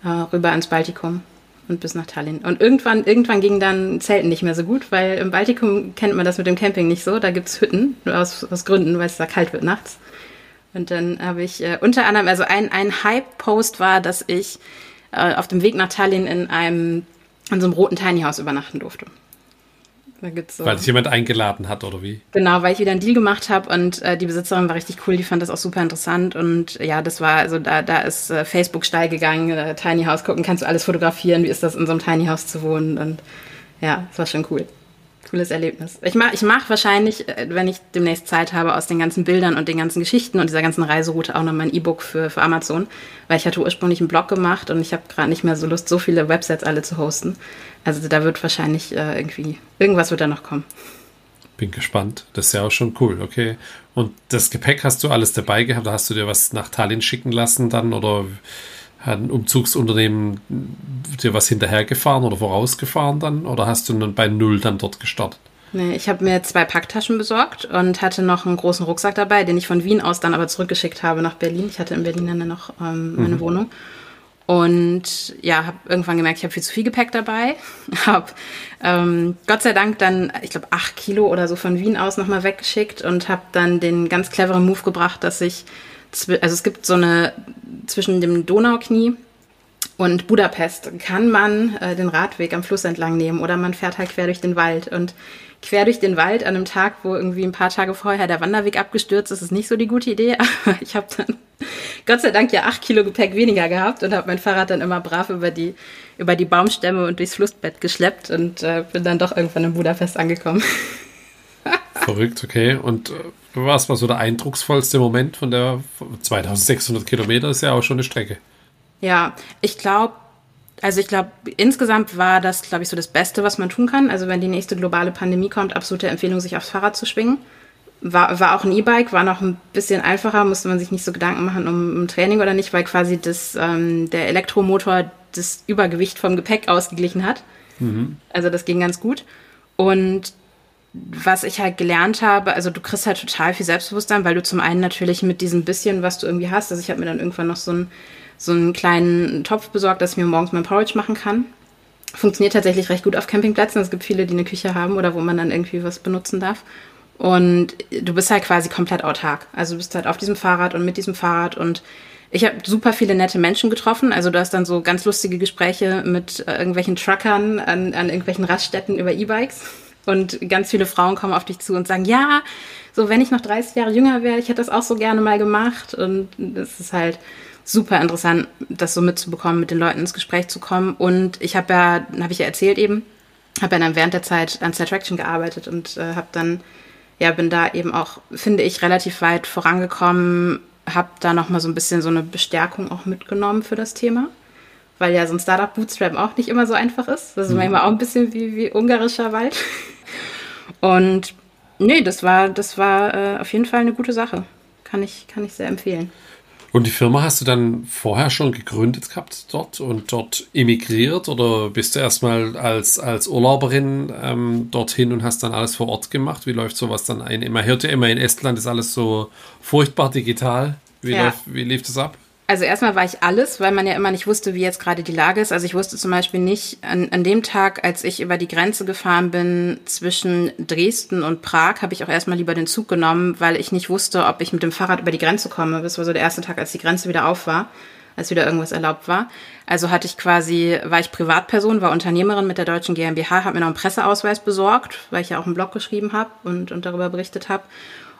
äh, rüber ins Baltikum und bis nach Tallinn. Und irgendwann, irgendwann ging dann Zelten nicht mehr so gut, weil im Baltikum kennt man das mit dem Camping nicht so. Da gibt es Hütten, aus, aus Gründen, weil es da kalt wird nachts. Und dann habe ich äh, unter anderem, also ein, ein Hype-Post war, dass ich äh, auf dem Weg nach Tallinn in einem in so einem roten Tiny House übernachten durfte. So, weil sich jemand eingeladen hat, oder wie? Genau, weil ich wieder einen Deal gemacht habe und äh, die Besitzerin war richtig cool, die fand das auch super interessant. Und ja, das war, also da, da ist äh, Facebook steil gegangen, äh, Tiny House gucken, kannst du alles fotografieren, wie ist das in so einem Tiny House zu wohnen. Und ja, das war schon cool cooles Erlebnis. Ich mache ich mach wahrscheinlich, äh, wenn ich demnächst Zeit habe, aus den ganzen Bildern und den ganzen Geschichten und dieser ganzen Reiseroute auch noch mein E-Book für, für Amazon, weil ich hatte ursprünglich einen Blog gemacht und ich habe gerade nicht mehr so Lust, so viele Websites alle zu hosten. Also da wird wahrscheinlich äh, irgendwie, irgendwas wird da noch kommen. Bin gespannt. Das ist ja auch schon cool, okay. Und das Gepäck hast du alles dabei gehabt? Hast du dir was nach Tallinn schicken lassen dann oder hat ein Umzugsunternehmen dir was hinterhergefahren oder vorausgefahren dann? Oder hast du dann bei Null dann dort gestartet? Nee, ich habe mir zwei Packtaschen besorgt und hatte noch einen großen Rucksack dabei, den ich von Wien aus dann aber zurückgeschickt habe nach Berlin. Ich hatte in Berlin dann noch ähm, meine mhm. Wohnung. Und ja, habe irgendwann gemerkt, ich habe viel zu viel Gepäck dabei. [laughs] habe ähm, Gott sei Dank dann, ich glaube, acht Kilo oder so von Wien aus nochmal weggeschickt und habe dann den ganz cleveren Move gebracht, dass ich also es gibt so eine zwischen dem Donauknie und Budapest kann man äh, den Radweg am Fluss entlang nehmen oder man fährt halt quer durch den Wald und quer durch den Wald an einem Tag, wo irgendwie ein paar Tage vorher der Wanderweg abgestürzt ist, ist nicht so die gute Idee. [laughs] Aber ich habe dann Gott sei Dank ja acht Kilo Gepäck weniger gehabt und habe mein Fahrrad dann immer brav über die über die Baumstämme und durchs Flussbett geschleppt und äh, bin dann doch irgendwann in Budapest angekommen. [laughs] Verrückt, okay. Und äh, was war so der eindrucksvollste Moment von der 2600 Kilometer? Ist ja auch schon eine Strecke. Ja, ich glaube, also ich glaube, insgesamt war das, glaube ich, so das Beste, was man tun kann. Also wenn die nächste globale Pandemie kommt, absolute Empfehlung, sich aufs Fahrrad zu schwingen. War, war auch ein E-Bike, war noch ein bisschen einfacher, musste man sich nicht so Gedanken machen um, um Training oder nicht, weil quasi das, ähm, der Elektromotor das Übergewicht vom Gepäck ausgeglichen hat. Mhm. Also das ging ganz gut. Und was ich halt gelernt habe, also du kriegst halt total viel Selbstbewusstsein, weil du zum einen natürlich mit diesem bisschen, was du irgendwie hast, also ich habe mir dann irgendwann noch so einen, so einen kleinen Topf besorgt, dass ich mir morgens mein Porridge machen kann. Funktioniert tatsächlich recht gut auf Campingplätzen. Es gibt viele, die eine Küche haben oder wo man dann irgendwie was benutzen darf. Und du bist halt quasi komplett autark. Also du bist halt auf diesem Fahrrad und mit diesem Fahrrad und ich habe super viele nette Menschen getroffen. Also du hast dann so ganz lustige Gespräche mit äh, irgendwelchen Truckern an, an irgendwelchen Raststätten über E-Bikes und ganz viele Frauen kommen auf dich zu und sagen, ja, so wenn ich noch 30 Jahre jünger wäre, ich hätte das auch so gerne mal gemacht. Und es ist halt super interessant, das so mitzubekommen, mit den Leuten ins Gespräch zu kommen. Und ich habe ja, habe ich ja erzählt eben, habe ja dann während der Zeit an Traction gearbeitet und äh, habe dann, ja, bin da eben auch, finde ich, relativ weit vorangekommen, habe da nochmal so ein bisschen so eine Bestärkung auch mitgenommen für das Thema weil ja so ein Startup Bootstrap auch nicht immer so einfach ist. Das ist mhm. manchmal auch ein bisschen wie, wie ungarischer Wald. Und nee, das war, das war äh, auf jeden Fall eine gute Sache. Kann ich, kann ich sehr empfehlen. Und die Firma hast du dann vorher schon gegründet gehabt dort und dort emigriert oder bist du erstmal als, als Urlauberin ähm, dorthin und hast dann alles vor Ort gemacht? Wie läuft sowas dann ein? Man hört ja immer, in Estland ist alles so furchtbar digital. Wie, ja. läuft, wie lief das ab? Also erstmal war ich alles, weil man ja immer nicht wusste, wie jetzt gerade die Lage ist. Also ich wusste zum Beispiel nicht an, an dem Tag, als ich über die Grenze gefahren bin zwischen Dresden und Prag, habe ich auch erstmal lieber den Zug genommen, weil ich nicht wusste, ob ich mit dem Fahrrad über die Grenze komme. Das war so der erste Tag, als die Grenze wieder auf war, als wieder irgendwas erlaubt war. Also hatte ich quasi, war ich Privatperson, war Unternehmerin mit der deutschen GmbH, habe mir noch einen Presseausweis besorgt, weil ich ja auch einen Blog geschrieben habe und, und darüber berichtet habe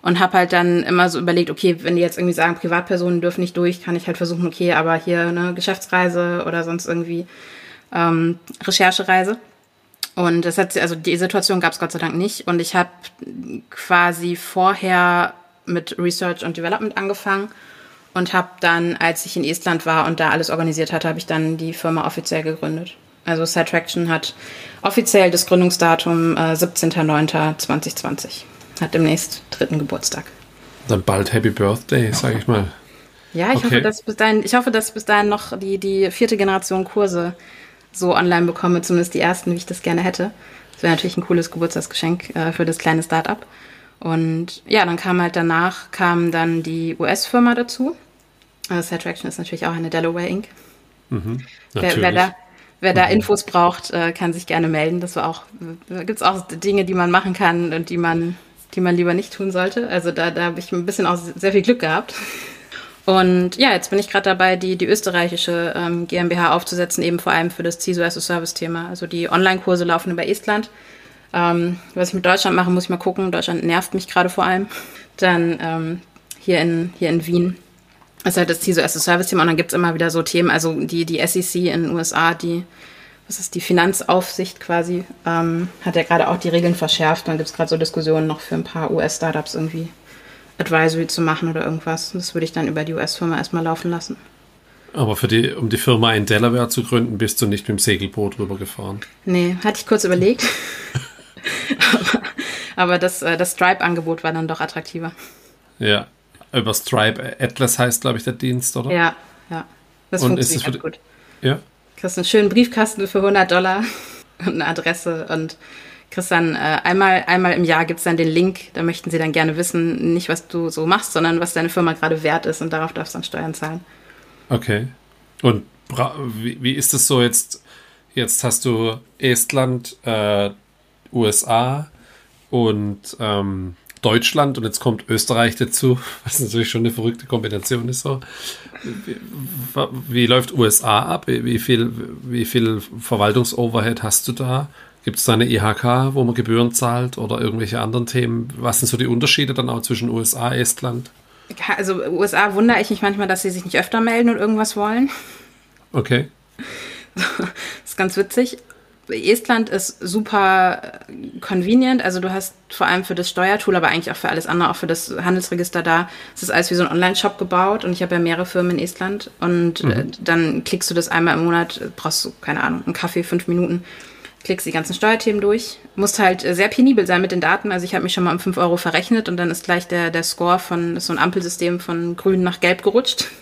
und habe halt dann immer so überlegt, okay, wenn die jetzt irgendwie sagen, Privatpersonen dürfen nicht durch, kann ich halt versuchen, okay, aber hier eine Geschäftsreise oder sonst irgendwie ähm, Recherchereise. Und das hat, also die Situation gab es Gott sei Dank nicht. Und ich habe quasi vorher mit Research und Development angefangen und habe dann, als ich in Estland war und da alles organisiert hatte, habe ich dann die Firma offiziell gegründet. Also Sidetraction hat offiziell das Gründungsdatum äh, 17.09.2020. Hat demnächst dritten Geburtstag. Dann bald Happy Birthday, sage ich mal. Ja, ich, okay. hoffe, dass bis dahin, ich hoffe, dass bis dahin noch die, die vierte Generation Kurse so online bekomme, zumindest die ersten, wie ich das gerne hätte. Das wäre natürlich ein cooles Geburtstagsgeschenk äh, für das kleine Start-up. Und ja, dann kam halt danach, kam dann die US-Firma dazu. Also Satraction ist natürlich auch eine Delaware Inc. Mhm, wer, wer, da, wer da mhm. Infos braucht, äh, kann sich gerne melden. Das war auch, da gibt es auch Dinge, die man machen kann und die man, die man lieber nicht tun sollte. Also da, da habe ich ein bisschen auch sehr viel Glück gehabt. Und ja, jetzt bin ich gerade dabei, die, die österreichische ähm, GmbH aufzusetzen, eben vor allem für das CISO as a Service-Thema. Also die Online-Kurse laufen über Estland. Ähm, was ich mit Deutschland mache, muss ich mal gucken. Deutschland nervt mich gerade vor allem. Dann ähm, hier, in, hier in Wien ist halt das CISO as a Service-Thema und dann gibt es immer wieder so Themen, also die, die SEC in den USA, die, was ist die Finanzaufsicht quasi, ähm, hat ja gerade auch die Regeln verschärft. Dann gibt es gerade so Diskussionen noch für ein paar US-Startups irgendwie Advisory zu machen oder irgendwas. Das würde ich dann über die US-Firma erstmal laufen lassen. Aber für die, um die Firma in Delaware zu gründen, bist du nicht mit dem Segelboot rübergefahren? Nee, hatte ich kurz überlegt. [laughs] aber, aber das, äh, das Stripe-Angebot war dann doch attraktiver. Ja, über Stripe Atlas heißt, glaube ich, der Dienst, oder? Ja, ja. Das und funktioniert ist gut. Ja. Kriegst einen schönen Briefkasten für 100 Dollar [laughs] und eine Adresse und kriegst dann äh, einmal, einmal im Jahr gibt es dann den Link, da möchten sie dann gerne wissen, nicht was du so machst, sondern was deine Firma gerade wert ist und darauf darfst du dann Steuern zahlen. Okay. Und wie, wie ist es so jetzt? Jetzt hast du Estland, äh, USA und ähm, Deutschland und jetzt kommt Österreich dazu, [laughs] was natürlich schon eine verrückte Kombination ist. So. Wie, wie läuft USA ab? Wie viel, wie viel Verwaltungsoverhead hast du da? Gibt es da eine IHK, wo man Gebühren zahlt oder irgendwelche anderen Themen? Was sind so die Unterschiede dann auch zwischen USA, Estland? Also USA wundere ich mich manchmal, dass sie sich nicht öfter melden und irgendwas wollen. Okay. [laughs] Das ist ganz witzig. Estland ist super convenient. Also du hast vor allem für das Steuertool, aber eigentlich auch für alles andere, auch für das Handelsregister da. Es ist alles wie so ein Online-Shop gebaut und ich habe ja mehrere Firmen in Estland und mhm. Äh, dann klickst du das einmal im Monat, brauchst du, keine Ahnung, einen Kaffee, fünf Minuten klickst die ganzen Steuerthemen durch. Musst halt äh, sehr penibel sein mit den Daten. Also ich habe mich schon mal um 5 Euro verrechnet und dann ist gleich der, der Score von so ein Ampelsystem von grün nach gelb gerutscht. [laughs]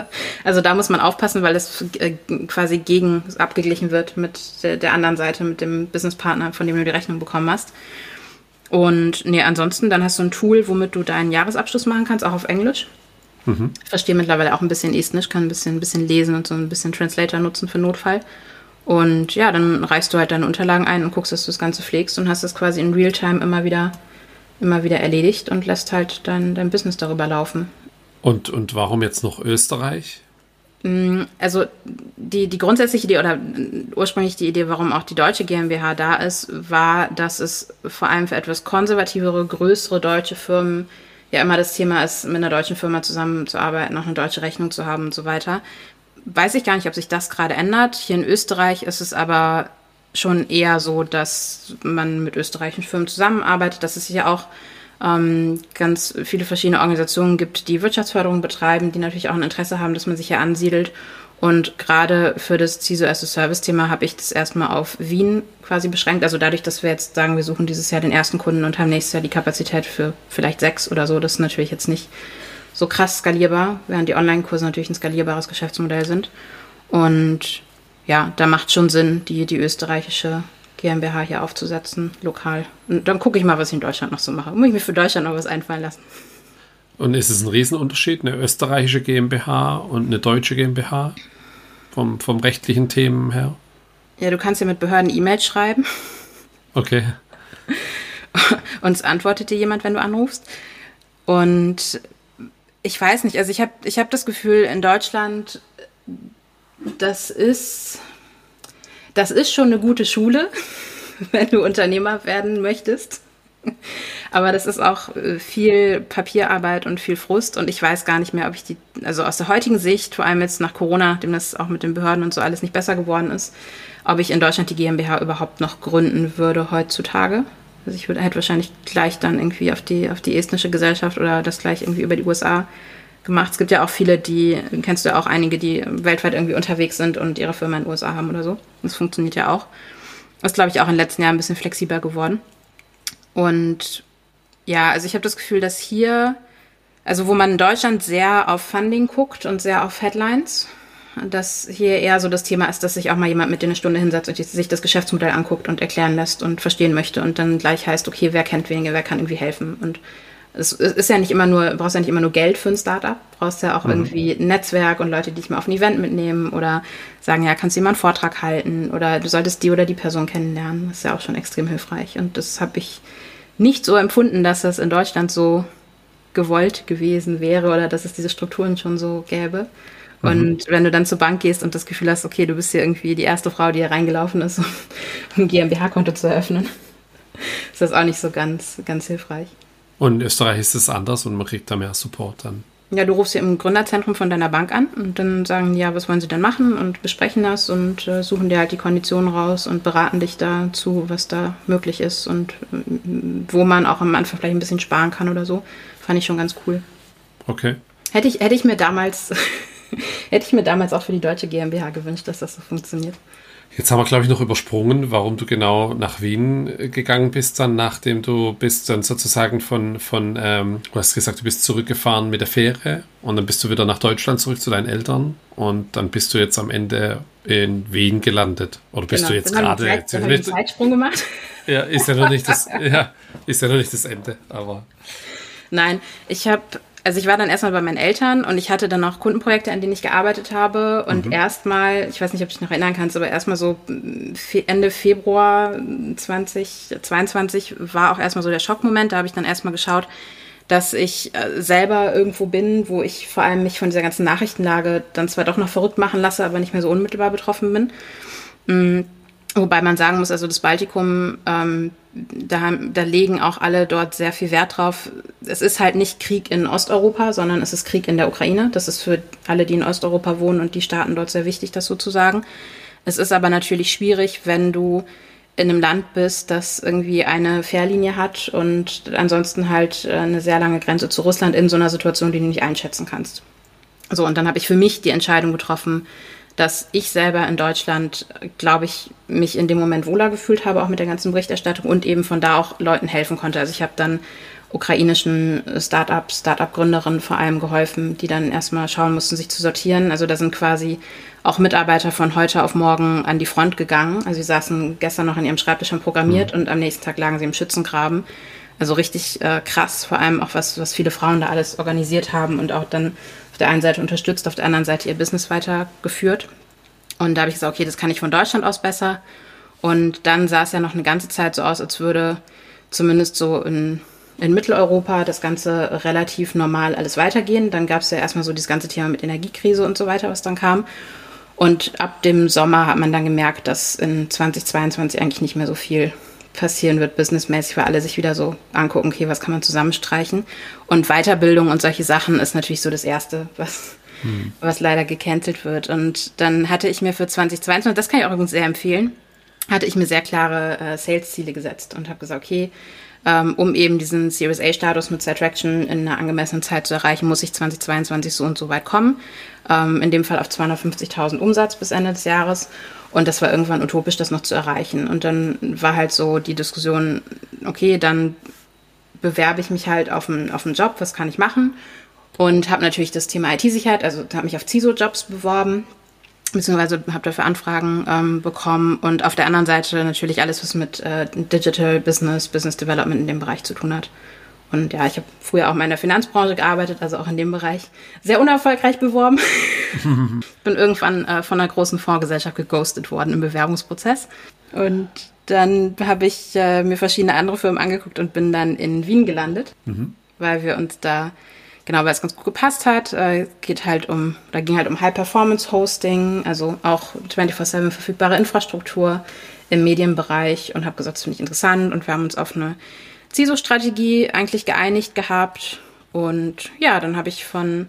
Also da muss man aufpassen, weil es äh, quasi gegen abgeglichen wird mit der, der anderen Seite, mit dem Businesspartner, von dem du die Rechnung bekommen hast. Und nee, ansonsten, dann hast du ein Tool, womit du deinen Jahresabschluss machen kannst, auch auf Englisch. Mhm. Ich verstehe mittlerweile auch ein bisschen Estnisch, kann ein bisschen, ein bisschen lesen und so ein bisschen Translator nutzen für Notfall. Und ja, dann reichst du halt deine Unterlagen ein und guckst, dass du das Ganze pflegst und hast es quasi in Realtime immer wieder, immer wieder erledigt und lässt halt dein, dein Business darüber laufen. Und, und warum jetzt noch Österreich? Mm, also die, die grundsätzliche Idee oder ursprünglich die Idee, warum auch die deutsche GmbH da ist, war, dass es vor allem für etwas konservativere, größere deutsche Firmen ja immer das Thema ist, mit einer deutschen Firma zusammenzuarbeiten, auch eine deutsche Rechnung zu haben und so weiter weiß ich gar nicht, ob sich das gerade ändert. Hier in Österreich ist es aber schon eher so, dass man mit österreichischen Firmen zusammenarbeitet, dass es hier auch ähm, ganz viele verschiedene Organisationen gibt, die Wirtschaftsförderung betreiben, die natürlich auch ein Interesse haben, dass man sich hier ansiedelt. Und gerade für das CISO as a Service-Thema habe ich das erstmal auf Wien quasi beschränkt. Also dadurch, dass wir jetzt sagen, wir suchen dieses Jahr den ersten Kunden und haben nächstes Jahr die Kapazität für vielleicht sechs oder so, das ist natürlich jetzt nicht so krass skalierbar, während die Online-Kurse natürlich ein skalierbares Geschäftsmodell sind. Und ja, da macht schon Sinn, die, die österreichische GmbH hier aufzusetzen, lokal. Und dann gucke ich mal, was ich in Deutschland noch so mache. Muss ich mir für Deutschland noch was einfallen lassen. Und ist es ein Riesenunterschied, eine österreichische GmbH und eine deutsche GmbH vom, vom rechtlichen Themen her? Ja, du kannst ja mit Behörden E-Mails schreiben. Okay. [laughs] Und es antwortet dir jemand, wenn du anrufst. Und ich weiß nicht, also ich habe ich hab das Gefühl, in Deutschland, das ist, das ist schon eine gute Schule, [laughs] wenn du Unternehmer werden möchtest. Aber das ist auch äh, viel Papierarbeit und viel Frust und ich weiß gar nicht mehr, ob ich die, also aus der heutigen Sicht, vor allem jetzt nach Corona, nachdem das auch mit den Behörden und so alles nicht besser geworden ist, ob ich in Deutschland die GmbH überhaupt noch gründen würde heutzutage. Also ich würde, hätte wahrscheinlich gleich dann irgendwie auf die, auf die estnische Gesellschaft oder das gleich irgendwie über die USA gemacht. Es gibt ja auch viele, die, kennst du ja auch einige, die weltweit irgendwie unterwegs sind und ihre Firma in den USA haben oder so. Das funktioniert ja auch. Das ist, glaube ich, auch in den letzten Jahren ein bisschen flexibler geworden. Und ja, also ich habe das Gefühl, dass hier, also wo man in Deutschland sehr auf Funding guckt und sehr auf Headlines, dass hier eher so das Thema ist, dass sich auch mal jemand mit dir eine Stunde hinsetzt und sich das Geschäftsmodell anguckt und erklären lässt und verstehen möchte und dann gleich heißt, okay, wer kennt wenige, wer kann irgendwie helfen und es ist ja nicht immer nur, brauchst ja nicht immer nur Geld für ein Startup, brauchst ja auch mhm. irgendwie ein Netzwerk und Leute, die dich mal auf ein Event mitnehmen oder sagen, ja, kannst du mal einen Vortrag halten oder du solltest die oder die Person kennenlernen. Das ist ja auch schon extrem hilfreich. Und das habe ich nicht so empfunden, dass das in Deutschland so gewollt gewesen wäre oder dass es diese Strukturen schon so gäbe. Mhm. Und wenn du dann zur Bank gehst und das Gefühl hast, okay, du bist hier irgendwie die erste Frau, die hier reingelaufen ist, [laughs] um ein GmbH-Konto zu eröffnen, [laughs] ist das auch nicht so ganz, ganz hilfreich. Und in Österreich ist es anders und man kriegt da mehr Support dann. Ja, du rufst ja im Gründerzentrum von deiner Bank an und dann sagen die, ja, was wollen sie denn machen und besprechen das und äh, suchen dir halt die Konditionen raus und beraten dich dazu, was da möglich ist und äh, wo man auch am Anfang vielleicht ein bisschen sparen kann oder so. Fand ich schon ganz cool. Okay. Hätte ich, hätte ich mir damals, [laughs] hätte ich mir damals auch für die deutsche GmbH gewünscht, dass das so funktioniert. Jetzt haben wir, glaube ich, noch übersprungen, warum du genau nach Wien äh, gegangen bist, dann nachdem du bist dann sozusagen von, von ähm, du hast gesagt, du bist zurückgefahren mit der Fähre und dann bist du wieder nach Deutschland zurück zu deinen Eltern und dann bist du jetzt am Ende in Wien gelandet. Oder bist genau, du jetzt gerade... Jetzt, einen Zeitsprung gemacht. [laughs] Ja, ist ja noch nicht das, [laughs] ja, ist ja noch nicht das Ende, aber... Nein, ich habe also ich war dann erstmal bei meinen Eltern und ich hatte dann noch Kundenprojekte, an denen ich gearbeitet habe. Und mhm. erstmal, ich weiß nicht, ob du dich noch erinnern kannst, aber erstmal so Ende Februar 2022 war auch erstmal so der Schockmoment. Da habe ich dann erstmal geschaut, dass ich äh, selber irgendwo bin, wo ich vor allem mich von dieser ganzen Nachrichtenlage dann zwar doch noch verrückt machen lasse, aber nicht mehr so unmittelbar betroffen bin. Mhm Wobei man sagen muss, also das Baltikum, ähm, da, da legen auch alle dort sehr viel Wert drauf. Es ist halt nicht Krieg in Osteuropa, sondern es ist Krieg in der Ukraine. Das ist für alle, die in Osteuropa wohnen und die Staaten dort sehr wichtig, das so zu sagen. Es ist aber natürlich schwierig, wenn du in einem Land bist, das irgendwie eine Fährlinie hat und ansonsten halt äh, eine sehr lange Grenze zu Russland in so einer Situation, die du nicht einschätzen kannst. So, und dann habe ich für mich die Entscheidung getroffen, dass ich selber in Deutschland, glaube ich, mich in dem Moment wohler gefühlt habe, auch mit der ganzen Berichterstattung und eben von da auch Leuten helfen konnte. Also ich habe dann ukrainischen Start-ups, Start-up-Gründerinnen vor allem geholfen, die dann erstmal schauen mussten, sich zu sortieren. Also da sind quasi auch Mitarbeiter von heute auf morgen an die Front gegangen. Also sie saßen gestern noch an ihrem Schreibtisch und programmiert mhm. und am nächsten Tag lagen sie im Schützengraben. Also richtig äh, krass, vor allem auch was, was viele Frauen da alles organisiert haben und auch dann der einen Seite unterstützt, auf der anderen Seite ihr Business weitergeführt. Und da habe ich gesagt, okay, das kann ich von Deutschland aus besser. Und dann sah es ja noch eine ganze Zeit so aus, als würde zumindest so in, in Mitteleuropa das Ganze relativ normal alles weitergehen. Dann gab es ja erstmal so dieses ganze Thema mit Energiekrise und so weiter, was dann kam. Und ab dem Sommer hat man dann gemerkt, dass in 2022 eigentlich nicht mehr so viel passieren wird, businessmäßig, weil alle sich wieder so angucken, okay, was kann man zusammenstreichen. Und Weiterbildung und solche Sachen ist natürlich so das Erste, was, hm. was leider gecancelt wird. Und dann hatte ich mir für 2022, das kann ich auch übrigens sehr empfehlen, hatte ich mir sehr klare äh, Sales-Ziele gesetzt und habe gesagt, okay, ähm, um eben diesen Series A-Status mit Traction in einer angemessenen Zeit zu erreichen, muss ich 2022 so und so weit kommen. Ähm, in dem Fall auf 250.000 Umsatz bis Ende des Jahres. Und das war irgendwann utopisch, das noch zu erreichen. Und dann war halt so die Diskussion, okay, dann bewerbe ich mich halt auf einen, auf einen Job, was kann ich machen? Und habe natürlich das Thema IT-Sicherheit, also habe mich auf CISO-Jobs beworben, beziehungsweise habe dafür Anfragen ähm, bekommen. Und auf der anderen Seite natürlich alles, was mit äh, Digital Business, Business Development in dem Bereich zu tun hat. Und ja, ich habe früher auch mal in der Finanzbranche gearbeitet, also auch in dem Bereich sehr unerfolgreich beworben. [laughs] bin irgendwann äh, von einer großen Fondsgesellschaft geghostet worden im Bewerbungsprozess. Und dann habe ich äh, mir verschiedene andere Firmen angeguckt und bin dann in Wien gelandet, mhm. weil wir uns da, genau, weil es ganz gut gepasst hat, äh, geht halt um, da ging halt um High-Performance-Hosting, also auch 24-7 verfügbare Infrastruktur im Medienbereich und habe gesagt, das finde ich interessant und wir haben uns auf eine CISO-Strategie eigentlich geeinigt gehabt. Und ja, dann habe ich von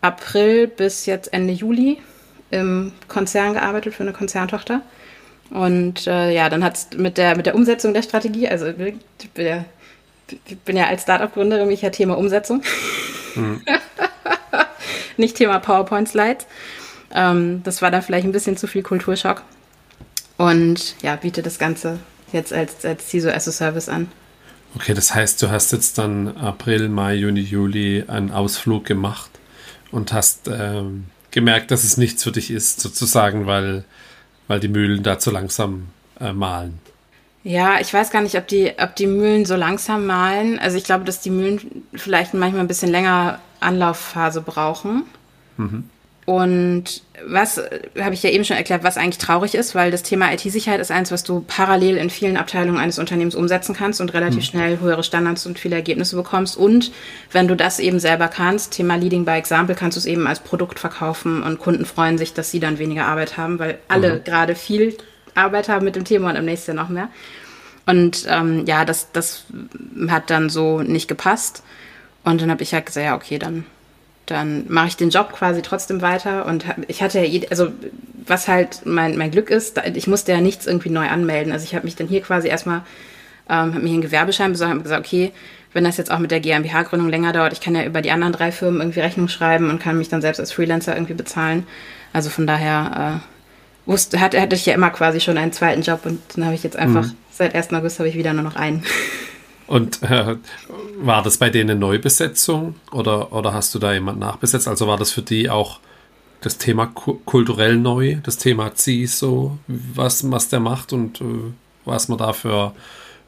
April bis jetzt Ende Juli im Konzern gearbeitet für eine Konzerntochter. Und äh, ja, dann hat es mit der, mit der Umsetzung der Strategie, also bin ja, ich bin ja als Startup-Gründerin, mich ja Thema Umsetzung. Mhm. [laughs] Nicht Thema PowerPoint-Slides. Ähm, das war dann vielleicht ein bisschen zu viel Kulturschock. Und ja, biete das Ganze jetzt als, als CISO as a Service an. Okay, das heißt, du hast jetzt dann April, Mai, Juni, Juli einen Ausflug gemacht und hast ähm, gemerkt, dass es nichts für dich ist, sozusagen, weil, weil die Mühlen da zu langsam äh, mahlen. Ja, ich weiß gar nicht, ob die, ob die Mühlen so langsam mahlen. Also ich glaube, dass die Mühlen vielleicht manchmal ein bisschen länger Anlaufphase brauchen. Mhm. Und was, habe ich ja eben schon erklärt, was eigentlich traurig ist, weil das Thema IT-Sicherheit ist eins, was du parallel in vielen Abteilungen eines Unternehmens umsetzen kannst und relativ mhm. schnell höhere Standards und viele Ergebnisse bekommst. Und wenn du das eben selber kannst, Thema Leading by Example, kannst du es eben als Produkt verkaufen und Kunden freuen sich, dass sie dann weniger Arbeit haben, weil alle mhm. gerade viel Arbeit haben mit dem Thema und am nächsten Jahr noch mehr. Und ähm, ja, das, das hat dann so nicht gepasst. Und dann habe ich halt gesagt, ja, okay, dann dann mache ich den Job quasi trotzdem weiter und ich hatte ja, also was halt mein, mein Glück ist, ich musste ja nichts irgendwie neu anmelden. Also ich habe mich dann hier quasi erstmal, ähm, habe mir einen Gewerbeschein besorgt und gesagt, okay, wenn das jetzt auch mit der GmbH-Gründung länger dauert, ich kann ja über die anderen drei Firmen irgendwie Rechnung schreiben und kann mich dann selbst als Freelancer irgendwie bezahlen. Also von daher äh, wusste, hatte, hatte ich ja immer quasi schon einen zweiten Job und dann habe ich jetzt einfach, mhm. seit 1. August habe ich wieder nur noch einen. Und äh, war das bei denen eine Neubesetzung oder, oder hast du da jemand nachbesetzt? Also war das für die auch das Thema kulturell neu, das Thema CISO, was, was der macht und äh, was man da für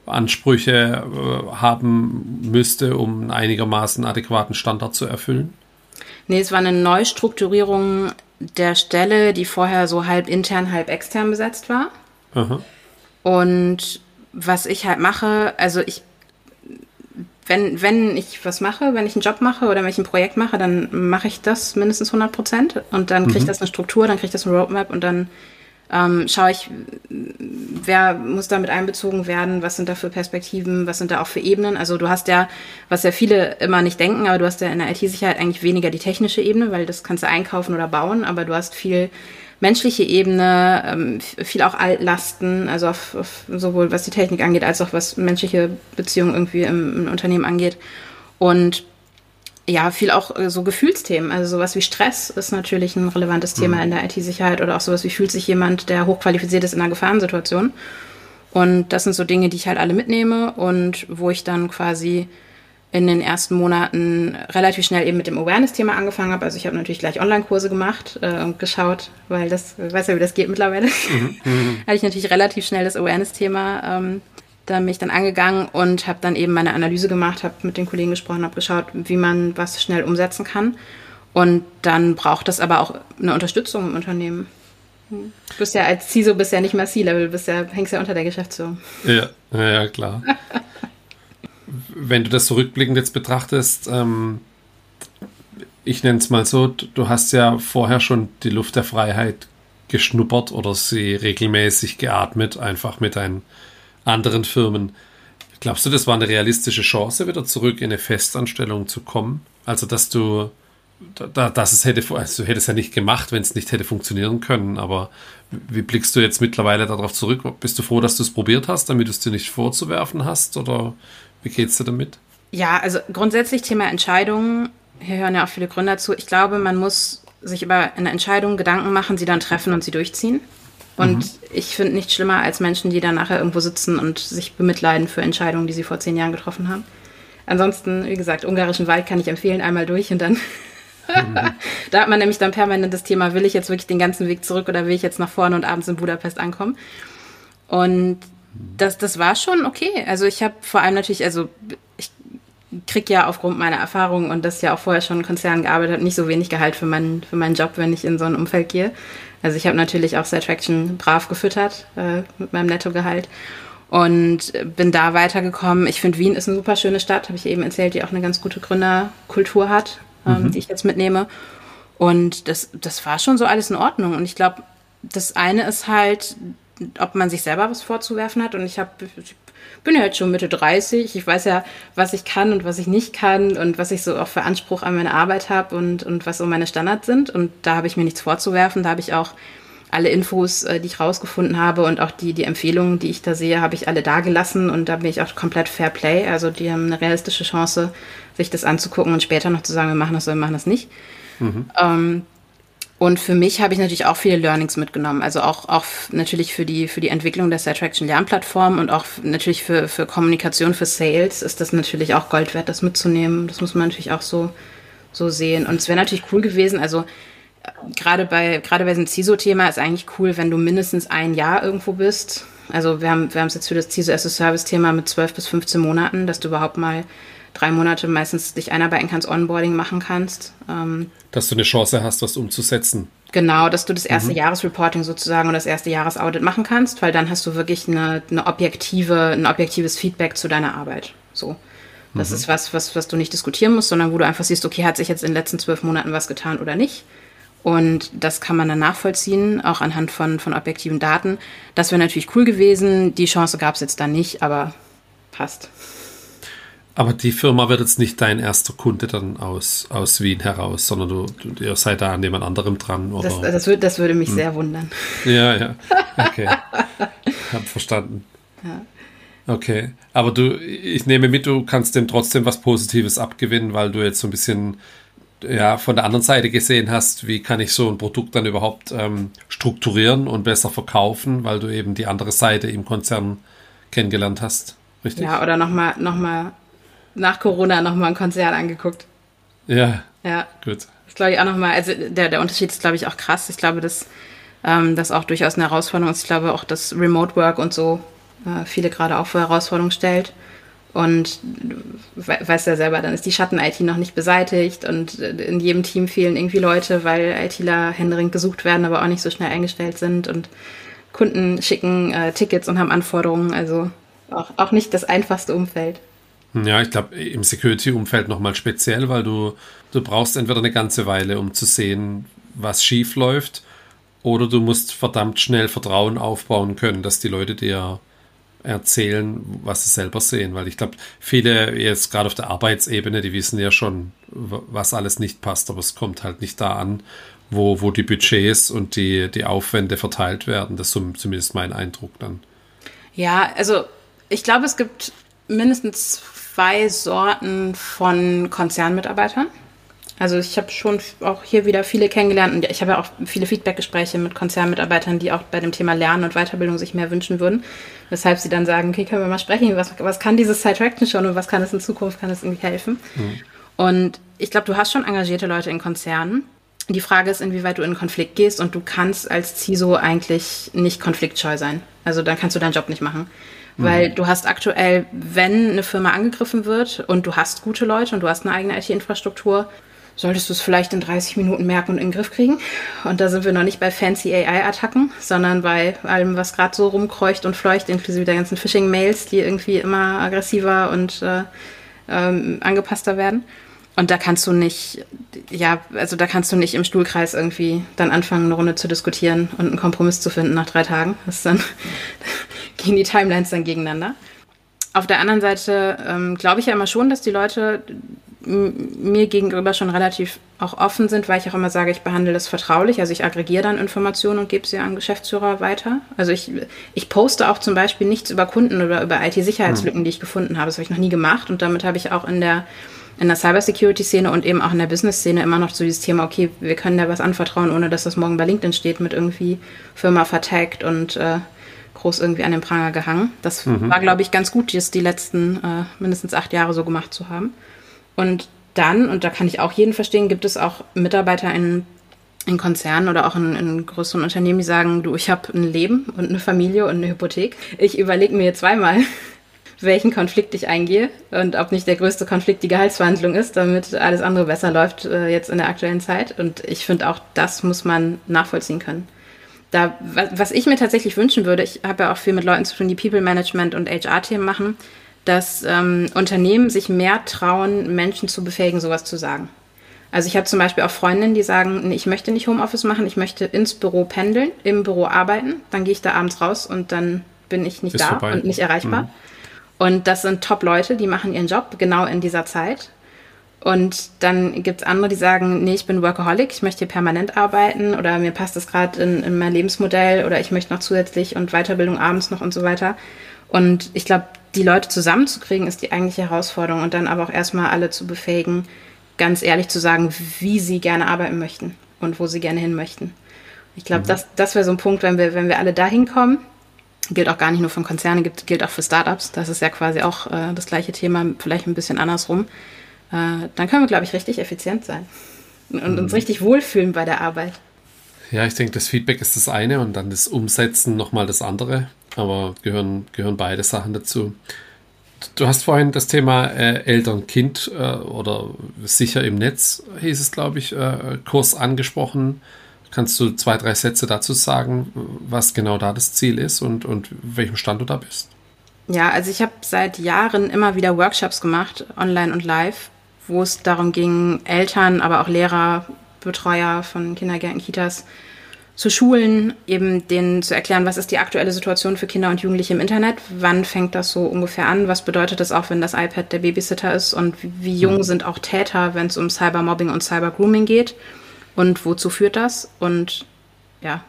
Ansprüche äh, haben müsste, um einen einigermaßen adäquaten Standard zu erfüllen? Nee, es war eine Neustrukturierung der Stelle, die vorher so halb intern, halb extern besetzt war. Aha. Und was ich halt mache, also ich wenn, wenn ich was mache, wenn ich einen Job mache oder wenn ich ein Projekt mache, dann mache ich das mindestens 100 Prozent und dann kriegt mhm. das eine Struktur, dann kriegt das eine Roadmap und dann ähm, schaue ich, wer muss damit einbezogen werden, was sind da für Perspektiven, was sind da auch für Ebenen. Also du hast ja, was ja viele immer nicht denken, aber du hast ja in der IT-Sicherheit eigentlich weniger die technische Ebene, weil das kannst du einkaufen oder bauen, aber du hast viel menschliche Ebene, ähm, viel auch Altlasten, also auf, auf, sowohl was die Technik angeht, als auch was menschliche Beziehungen irgendwie im, im Unternehmen angeht. Und ja, viel auch äh, so Gefühlsthemen. Also sowas wie Stress ist natürlich ein relevantes Thema mhm. in der IT-Sicherheit oder auch sowas wie fühlt sich jemand, der hochqualifiziert ist in einer Gefahrensituation. Und das sind so Dinge, die ich halt alle mitnehme und wo ich dann quasi in den ersten Monaten relativ schnell eben mit dem Awareness-Thema angefangen habe. Also ich habe natürlich gleich Online-Kurse gemacht äh, und geschaut, weil das, weiß ja, wie das geht mittlerweile. Mhm. mhm. [laughs] hatte ich natürlich relativ schnell das Awareness-Thema ähm, da mich dann angegangen und habe dann eben meine Analyse gemacht, habe mit den Kollegen gesprochen, habe geschaut, wie man was schnell umsetzen kann. Und dann braucht das aber auch eine Unterstützung im Unternehmen. Du bist ja als CISO bist ja nicht mal C-Level, bist ja, hängst ja unter der Geschäftsführung. Ja, ja, klar. wenn du das zurückblickend jetzt betrachtest, ähm, ich nenne es mal so, du hast ja vorher schon die Luft der Freiheit geschnuppert oder sie regelmäßig geatmet, einfach mit deinen anderen Firmen. Glaubst du, das war eine realistische Chance, wieder zurück in eine Festanstellung zu kommen? Also, dass du, da, dass es hätte, also du hättest ja nicht gemacht, wenn es nicht hätte funktionieren können, aber wie blickst du jetzt mittlerweile darauf zurück? Bist du froh, dass du es probiert hast, damit du es dir nicht vorzuwerfen hast? Oder wie geht's dir damit? Ja, also grundsätzlich Thema Entscheidungen. Hier hören ja auch viele Gründer zu. Ich glaube, man muss sich über eine Entscheidung Gedanken machen, sie dann treffen und sie durchziehen. Und mhm. ich finde nichts schlimmer als Menschen, die dann nachher irgendwo sitzen und sich bemitleiden für Entscheidungen, die sie vor zehn Jahren getroffen haben. Ansonsten, wie gesagt, ungarischen Wald kann ich empfehlen, einmal durch und dann. Mhm. [laughs] da hat man nämlich dann permanent das Thema, will ich jetzt wirklich den ganzen Weg zurück oder will ich jetzt nach vorne und abends in Budapest ankommen? Und das, das war schon okay. Also ich habe vor allem natürlich, also ich kriege ja aufgrund meiner Erfahrung und das ja auch vorher schon in Konzernen gearbeitet habe, nicht so wenig Gehalt für meinen, für meinen Job, wenn ich in so ein Umfeld gehe. Also ich habe natürlich auch Traction brav gefüttert äh, mit meinem Nettogehalt und bin da weitergekommen. Ich finde, Wien ist eine super schöne Stadt, habe ich eben erzählt, die auch eine ganz gute Gründerkultur hat, ähm, mhm. die ich jetzt mitnehme. Und das, das war schon so alles in Ordnung. Und ich glaube, das eine ist halt ob man sich selber was vorzuwerfen hat. Und ich habe bin ja jetzt schon Mitte 30. Ich weiß ja, was ich kann und was ich nicht kann und was ich so auch für Anspruch an meine Arbeit habe und, und was so meine Standards sind. Und da habe ich mir nichts vorzuwerfen. Da habe ich auch alle Infos, äh, die ich rausgefunden habe und auch die, die Empfehlungen, die ich da sehe, habe ich alle da gelassen und da bin ich auch komplett Fair Play. Also die haben eine realistische Chance, sich das anzugucken und später noch zu sagen, wir machen das oder wir machen das nicht. Mhm. Ähm, und für mich habe ich natürlich auch viele Learnings mitgenommen. Also auch, auch natürlich für die, für die Entwicklung der Attraction Lernplattform und auch natürlich für, für Kommunikation, für Sales ist das natürlich auch Gold wert, das mitzunehmen. Das muss man natürlich auch so, so sehen. Und es wäre natürlich cool gewesen, also gerade bei, gerade bei diesem CISO-Thema ist eigentlich cool, wenn du mindestens ein Jahr irgendwo bist. Also wir haben, wir haben es jetzt für das CISO as a Service-Thema mit 12 bis 15 Monaten, dass du überhaupt mal drei Monate meistens dich einarbeiten kannst, Onboarding machen kannst. Ähm, dass du eine Chance hast, was umzusetzen. Genau, dass du das erste mhm. Jahresreporting sozusagen oder das erste Jahresaudit machen kannst, weil dann hast du wirklich eine, eine objektive, ein objektives Feedback zu deiner Arbeit. So. Das mhm. ist was, was, was du nicht diskutieren musst, sondern wo du einfach siehst, okay, hat sich jetzt in den letzten zwölf Monaten was getan oder nicht. Und das kann man dann nachvollziehen, auch anhand von, von objektiven Daten. Das wäre natürlich cool gewesen. Die Chance gab es jetzt dann nicht, aber passt. Aber die Firma wird jetzt nicht dein erster Kunde dann aus, aus Wien heraus, sondern du, du ihr seid da an jemand anderem dran. Oder? Das, das, würde, das würde mich hm. sehr wundern. Ja, ja. Okay. [laughs] Hab verstanden. Ja. Okay. Aber du, ich nehme mit, du kannst dem trotzdem was Positives abgewinnen, weil du jetzt so ein bisschen ja, von der anderen Seite gesehen hast, wie kann ich so ein Produkt dann überhaupt ähm, strukturieren und besser verkaufen, weil du eben die andere Seite im Konzern kennengelernt hast. Richtig? Ja, oder nochmal noch mal nach Corona nochmal ein Konzert angeguckt. Ja. Ja. Gut. Das glaube ich auch nochmal, also der, der Unterschied ist, glaube ich, auch krass. Ich glaube, dass ähm, das auch durchaus eine Herausforderung ist. Ich glaube auch, dass Remote Work und so äh, viele gerade auch vor Herausforderungen stellt. Und weißt ja selber, dann ist die Schatten-IT noch nicht beseitigt und in jedem Team fehlen irgendwie Leute, weil ITler händeringend gesucht werden, aber auch nicht so schnell eingestellt sind und Kunden schicken äh, Tickets und haben Anforderungen. Also auch, auch nicht das einfachste Umfeld. Ja, ich glaube, im Security-Umfeld nochmal speziell, weil du, du brauchst entweder eine ganze Weile, um zu sehen, was schief läuft, oder du musst verdammt schnell Vertrauen aufbauen können, dass die Leute dir erzählen, was sie selber sehen. Weil ich glaube, viele jetzt gerade auf der Arbeitsebene, die wissen ja schon, was alles nicht passt, aber es kommt halt nicht da an, wo, wo die Budgets und die, die Aufwände verteilt werden. Das ist zumindest mein Eindruck dann. Ja, also ich glaube, es gibt mindestens zwei Sorten von Konzernmitarbeitern. Also ich habe schon auch hier wieder viele kennengelernt und ich habe ja auch viele Feedbackgespräche mit Konzernmitarbeitern, die auch bei dem Thema Lernen und Weiterbildung sich mehr wünschen würden. Weshalb sie dann sagen, okay, können wir mal sprechen, was, was kann dieses Side Traction schon und was kann es in Zukunft, kann es irgendwie helfen? Mhm. Und ich glaube, du hast schon engagierte Leute in Konzernen. Die Frage ist, inwieweit du in Konflikt gehst und du kannst als CISO eigentlich nicht konfliktscheu sein. Also dann kannst du deinen Job nicht machen. Weil mhm. du hast aktuell, wenn eine Firma angegriffen wird und du hast gute Leute und du hast eine eigene IT-Infrastruktur, solltest du es vielleicht in 30 Minuten merken und in den Griff kriegen. Und da sind wir noch nicht bei fancy AI-Attacken, sondern bei allem, was gerade so rumkreucht und fleucht, inklusive der ganzen Phishing-Mails, die irgendwie immer aggressiver und äh, ähm, angepasster werden. Und da kannst du nicht, ja, also da kannst du nicht im Stuhlkreis irgendwie dann anfangen, eine Runde zu diskutieren und einen Kompromiss zu finden nach drei Tagen. Das ist dann, gehen die Timelines dann gegeneinander. Auf der anderen Seite ähm, glaube ich ja immer schon, dass die Leute mir gegenüber schon relativ auch offen sind, weil ich auch immer sage, ich behandle das vertraulich. Also ich aggregiere dann Informationen und gebe sie an Geschäftsführer weiter. Also ich, ich poste auch zum Beispiel nichts über Kunden oder über IT-Sicherheitslücken, die ich gefunden habe. Das habe ich noch nie gemacht und damit habe ich auch in der in der Cybersecurity-Szene und eben auch in der Business-Szene immer noch so dieses Thema, okay, wir können da was anvertrauen, ohne dass das morgen bei LinkedIn steht mit irgendwie Firma vertagt und äh, groß irgendwie an den Pranger gehangen. Das mhm. war, glaube ich, ganz gut, das die letzten äh, mindestens acht Jahre so gemacht zu haben. Und dann, und da kann ich auch jeden verstehen, gibt es auch Mitarbeiter in, in Konzernen oder auch in, in größeren Unternehmen, die sagen, du, ich habe ein Leben und eine Familie und eine Hypothek. Ich überlege mir zweimal, [laughs] welchen Konflikt ich eingehe und ob nicht der größte Konflikt die Gehaltsverhandlung ist, damit alles andere besser läuft äh, jetzt in der aktuellen Zeit. Und ich finde auch, das muss man nachvollziehen können da, was ich mir tatsächlich wünschen würde, ich habe ja auch viel mit Leuten zu tun, die People Management und HR-Themen machen, dass ähm, Unternehmen sich mehr trauen, Menschen zu befähigen, sowas zu sagen. Also ich habe zum Beispiel auch Freundinnen, die sagen, ich möchte nicht Homeoffice machen, ich möchte ins Büro pendeln, im Büro arbeiten, dann gehe ich da abends raus und dann bin ich nicht Bist da vorbei. und nicht erreichbar. Mhm. Und das sind Top-Leute, die machen ihren Job genau in dieser Zeit. Und dann gibt es andere, die sagen, nee, ich bin Workaholic, ich möchte hier permanent arbeiten oder mir passt das gerade in, in mein Lebensmodell oder ich möchte noch zusätzlich und Weiterbildung abends noch und so weiter. Und ich glaube, die Leute zusammenzukriegen, ist die eigentliche Herausforderung und dann aber auch erstmal alle zu befähigen, ganz ehrlich zu sagen, wie sie gerne arbeiten möchten und wo sie gerne hin möchten. Ich glaube, mhm. das, das wäre so ein Punkt, wenn wir, wenn wir alle da hinkommen, gilt auch gar nicht nur von Konzernen, gilt, gilt auch für Startups. Das ist ja quasi auch äh, das gleiche Thema, vielleicht ein bisschen andersrum. Äh, dann können wir, glaube ich, richtig effizient sein und mhm. uns richtig wohlfühlen bei der Arbeit. Ja, ich denke, das Feedback ist das eine und dann das Umsetzen nochmal das andere. Aber gehören, gehören beide Sachen dazu. Du hast vorhin das Thema äh, Eltern-Kind äh, oder sicher im Netz, hieß es, glaube ich, äh, Kurs angesprochen. Kannst du zwei, drei Sätze dazu sagen, was genau da das Ziel ist und, und welchem Stand du da bist? Ja, also ich habe seit Jahren immer wieder Workshops gemacht, online und live, wo es darum ging, Eltern, aber auch Lehrer, Betreuer von Kindergärten, Kitas zu schulen, eben denen zu erklären, was ist die aktuelle Situation für Kinder und Jugendliche im Internet, wann fängt das so ungefähr an, was bedeutet das auch, wenn das iPad der Babysitter ist? Und wie jung mhm. sind auch Täter, wenn es um Cybermobbing und Cybergrooming geht? Und wozu führt das? Und ja,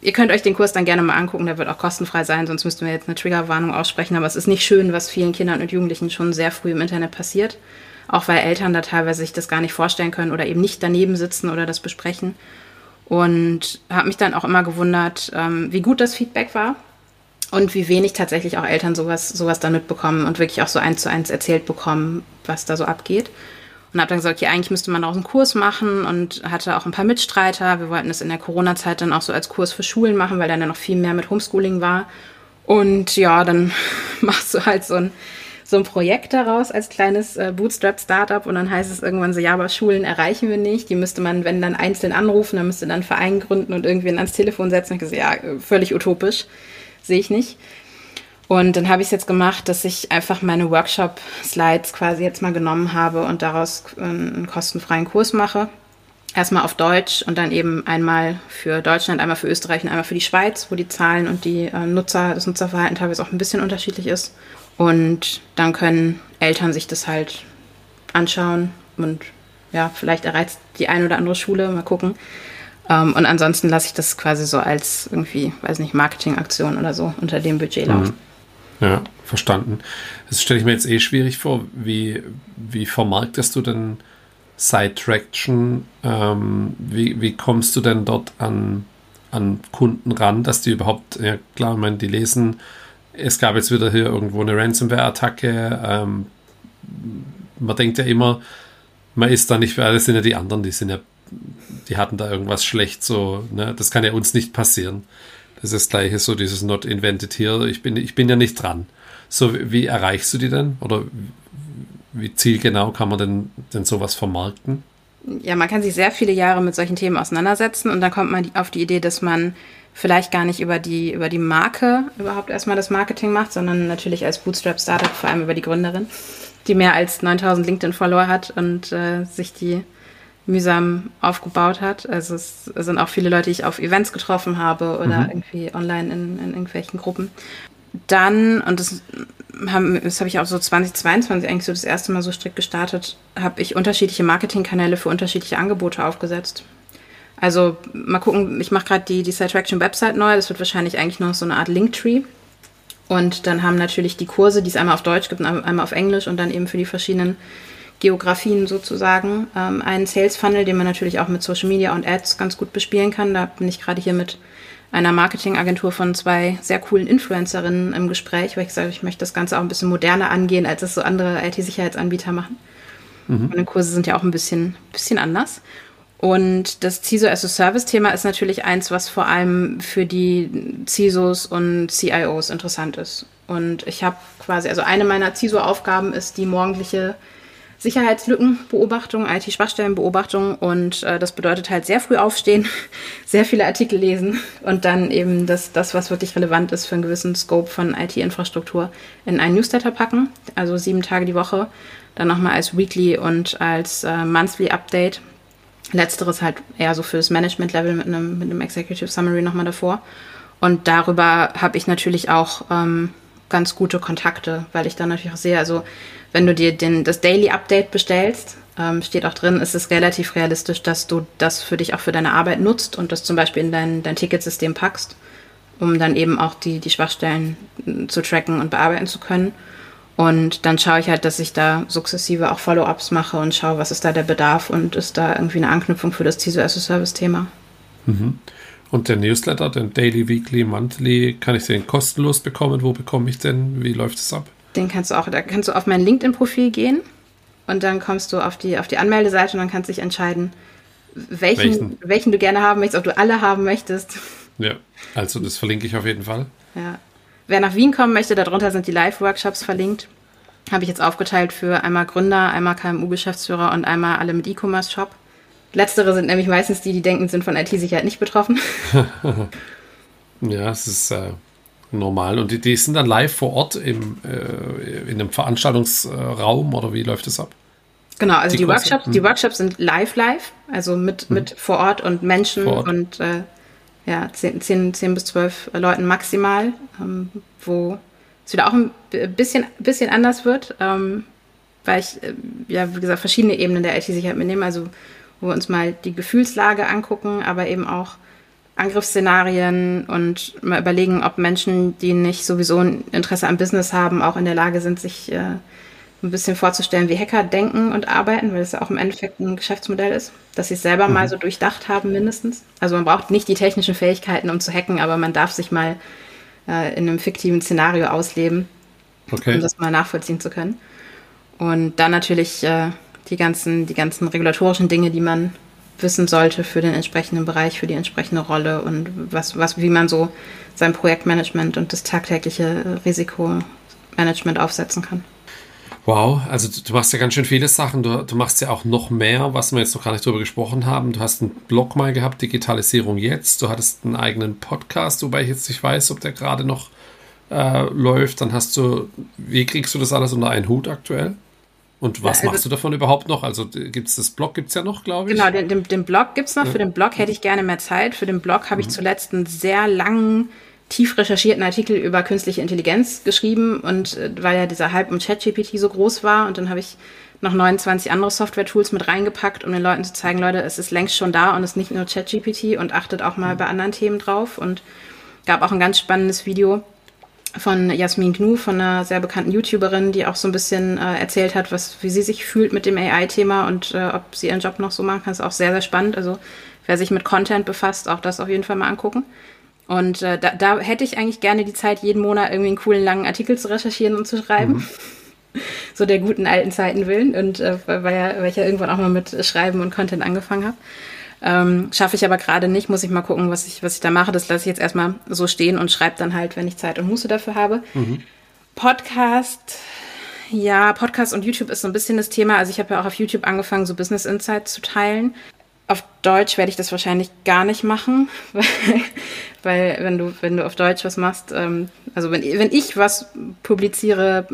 ihr könnt euch den Kurs dann gerne mal angucken, der wird auch kostenfrei sein, sonst müssten wir jetzt eine Triggerwarnung aussprechen, aber es ist nicht schön, was vielen Kindern und Jugendlichen schon sehr früh im Internet passiert, auch weil Eltern da teilweise sich das gar nicht vorstellen können oder eben nicht daneben sitzen oder das besprechen und habe mich dann auch immer gewundert, ähm, wie gut das Feedback war und wie wenig tatsächlich auch Eltern sowas, sowas dann mitbekommen und wirklich auch so eins zu eins erzählt bekommen, was da so abgeht. Und habe dann gesagt, okay, eigentlich müsste man auch einen Kurs machen und hatte auch ein paar Mitstreiter. Wir wollten das in der Corona-Zeit dann auch so als Kurs für Schulen machen, weil dann ja noch viel mehr mit Homeschooling war. Und ja, dann [laughs] machst du halt so ein so ein Projekt daraus als kleines äh, Bootstrap-Startup und dann heißt es irgendwann so, ja, aber Schulen erreichen wir nicht. Die müsste man, wenn dann einzeln anrufen, dann müsste dann einen Verein gründen und irgendwen ans Telefon setzen. Und ich gesagt, ja, völlig utopisch, sehe ich nicht. Und dann habe ich es jetzt gemacht, dass ich einfach meine Workshop-Slides quasi jetzt mal genommen habe und daraus äh, einen kostenfreien Kurs mache. Erstmal auf Deutsch und dann eben einmal für Deutschland, einmal für Österreich und einmal für die Schweiz, wo die Zahlen und die äh, Nutzer, das Nutzerverhalten teilweise auch ein bisschen unterschiedlich ist. Und dann können Eltern sich das halt anschauen und ja, vielleicht erreicht die eine oder andere Schule, mal gucken. Ähm, und ansonsten lasse ich das quasi so als irgendwie, weiß nicht, Marketingaktion oder so unter dem Budget laufen. Mhm. Ja, verstanden. Das stelle ich mir jetzt eh schwierig vor. Wie, wie vermarktest du denn Side Traction? Ähm, wie, wie kommst du denn dort an, an Kunden ran, dass die überhaupt, ja klar, ich meine, die lesen es gab jetzt wieder hier irgendwo eine Ransomware-Attacke. Ähm, man denkt ja immer, man ist da nicht, weil das sind ja die anderen, die sind ja, die hatten da irgendwas schlecht, so, ne? Das kann ja uns nicht passieren. Das ist das gleiche, so dieses Not Invented here. Ich bin, ich bin ja nicht dran. So, wie erreichst du die denn? Oder wie zielgenau kann man denn, denn sowas vermarkten? Ja, man kann sich sehr viele Jahre mit solchen Themen auseinandersetzen und dann kommt man auf die Idee, dass man vielleicht gar nicht über die, über die Marke überhaupt erstmal das Marketing macht, sondern natürlich als Bootstrap-Startup, vor allem über die Gründerin, die mehr als 9000 LinkedIn-Follower hat und äh, sich die mühsam aufgebaut hat. Also es sind auch viele Leute, die ich auf Events getroffen habe oder mhm. irgendwie online in, in irgendwelchen Gruppen. Dann, und das haben, das habe ich auch so 2022 eigentlich so das erste Mal so strikt gestartet, habe ich unterschiedliche Marketingkanäle für unterschiedliche Angebote aufgesetzt. Also mal gucken, ich mache gerade die, die Site Website neu, das wird wahrscheinlich eigentlich noch so eine Art Linktree. Und dann haben natürlich die Kurse, die es einmal auf Deutsch gibt und einmal auf Englisch und dann eben für die verschiedenen Geografien sozusagen ähm, einen Sales Funnel, den man natürlich auch mit Social Media und Ads ganz gut bespielen kann. Da bin ich gerade hier mit einer Marketingagentur von zwei sehr coolen Influencerinnen im Gespräch, weil ich sage, ich möchte das Ganze auch ein bisschen moderner angehen, als es so andere IT-Sicherheitsanbieter machen. Mhm. Meine Kurse sind ja auch ein bisschen, bisschen anders. Und das CISO as a Service-Thema ist natürlich eins, was vor allem für die CISOs und CIOs interessant ist. Und ich habe quasi, also eine meiner CISO-Aufgaben ist die morgendliche Sicherheitslückenbeobachtung, IT-Schwachstellenbeobachtung. Und äh, das bedeutet halt sehr früh aufstehen, [laughs] sehr viele Artikel lesen und dann eben das, das, was wirklich relevant ist für einen gewissen Scope von IT-Infrastruktur, in einen Newsletter packen. Also sieben Tage die Woche. Dann nochmal als Weekly und als äh, Monthly Update Letzteres halt eher so fürs Management-Level mit einem, mit einem Executive Summary nochmal davor. Und darüber habe ich natürlich auch ähm, ganz gute Kontakte, weil ich dann natürlich auch sehe, also wenn du dir den, das Daily Update bestellst, ähm, steht auch drin, ist es relativ realistisch, dass du das für dich auch für deine Arbeit nutzt und das zum Beispiel in dein, dein Ticketsystem packst, um dann eben auch die, die Schwachstellen zu tracken und bearbeiten zu können. Und dann schaue ich halt, dass ich da sukzessive auch Follow-ups mache und schaue, was ist da der Bedarf und ist da irgendwie eine Anknüpfung für das TISO as a Service-Thema. Mhm. Und der Newsletter, den Daily, Weekly, Monthly, kann ich den kostenlos bekommen? Wo bekomme ich den? Wie läuft es ab? Den kannst du auch, da kannst du auf mein LinkedIn-Profil gehen und dann kommst du auf die, auf die Anmeldeseite und dann kannst du dich entscheiden, welchen, welchen? welchen du gerne haben möchtest, ob du alle haben möchtest. Ja, also das verlinke ich auf jeden Fall. Ja. Wer nach Wien kommen möchte, darunter sind die Live-Workshops verlinkt. Habe ich jetzt aufgeteilt für einmal Gründer, einmal KMU-Geschäftsführer und einmal alle mit E-Commerce-Shop. Letztere sind nämlich meistens die, die denken, sind von IT-Sicherheit nicht betroffen. [laughs] ja, es ist äh, normal. Und die, die, sind dann live vor Ort im, äh, in einem Veranstaltungsraum oder wie läuft das ab? Genau, also die, die Workshops, die hm. Workshops sind live live, also mit, hm. mit vor Ort und Menschen Ort. und äh, ja, 10, 10, 10 bis 12 Leuten maximal, ähm, wo es wieder auch ein bisschen, bisschen anders wird, ähm, weil ich, äh, ja, wie gesagt, verschiedene Ebenen der IT-Sicherheit mitnehme, also wo wir uns mal die Gefühlslage angucken, aber eben auch Angriffsszenarien und mal überlegen, ob Menschen, die nicht sowieso ein Interesse am Business haben, auch in der Lage sind, sich äh, ein bisschen vorzustellen, wie Hacker denken und arbeiten, weil es ja auch im Endeffekt ein Geschäftsmodell ist, dass sie es selber mhm. mal so durchdacht haben mindestens. Also man braucht nicht die technischen Fähigkeiten, um zu hacken, aber man darf sich mal äh, in einem fiktiven Szenario ausleben, okay. um das mal nachvollziehen zu können. Und dann natürlich äh, die ganzen, die ganzen regulatorischen Dinge, die man wissen sollte für den entsprechenden Bereich, für die entsprechende Rolle und was, was, wie man so sein Projektmanagement und das tagtägliche Risikomanagement aufsetzen kann. Wow, also du, du, machst ja ganz schön viele Sachen. Du, du, machst ja auch noch mehr, was wir jetzt noch gar nicht drüber gesprochen haben. Du hast einen Blog mal gehabt, Digitalisierung jetzt. Du hattest einen eigenen Podcast, wobei ich jetzt nicht weiß, ob der gerade noch äh, läuft. Dann hast du, wie kriegst du das alles unter einen Hut aktuell? Und was ja, also, machst du davon überhaupt noch? Also gibt es das Blog, gibt es ja noch, glaube ich. Genau, den, den, den Blog gibt es noch. Ja. Für den Blog hätte ich gerne mehr Zeit. Für den Blog habe mhm. ich zuletzt einen sehr langen tief recherchierten Artikel über künstliche Intelligenz geschrieben und äh, weil ja dieser Hype um ChatGPT so groß war und dann habe ich noch 29 andere Software-Tools mit reingepackt, um den Leuten zu zeigen, Leute, es ist längst schon da und es ist nicht nur ChatGPT und achtet auch mal bei anderen Themen drauf und gab auch ein ganz spannendes Video von Jasmin Gnu, von einer sehr bekannten YouTuberin, die auch so ein bisschen äh, erzählt hat, was, wie sie sich fühlt mit dem AI-Thema und äh, ob sie ihren Job noch so machen kann, ist auch sehr, sehr spannend. Also wer sich mit Content befasst, auch das auf jeden Fall mal angucken. Und äh, da, da hätte ich eigentlich gerne die Zeit, jeden Monat irgendwie einen coolen langen Artikel zu recherchieren und zu schreiben. Mhm. [laughs] So der guten alten Zeiten willen. Und äh, weil, ja, weil ich ja irgendwann auch mal mit Schreiben und Content angefangen habe. Ähm, Schaffe ich aber gerade nicht, muss ich mal gucken, was ich, was ich da mache. Das lasse ich jetzt erstmal so stehen und schreibe dann halt, wenn ich Zeit und Muße dafür habe. Mhm. Podcast, ja, Podcast und YouTube ist so ein bisschen das Thema. Also ich habe ja auch auf YouTube angefangen, so Business Insights zu teilen. Auf Deutsch werde ich das wahrscheinlich gar nicht machen, [laughs] weil, weil wenn du, wenn du auf Deutsch was machst, ähm, also wenn, wenn ich was publiziere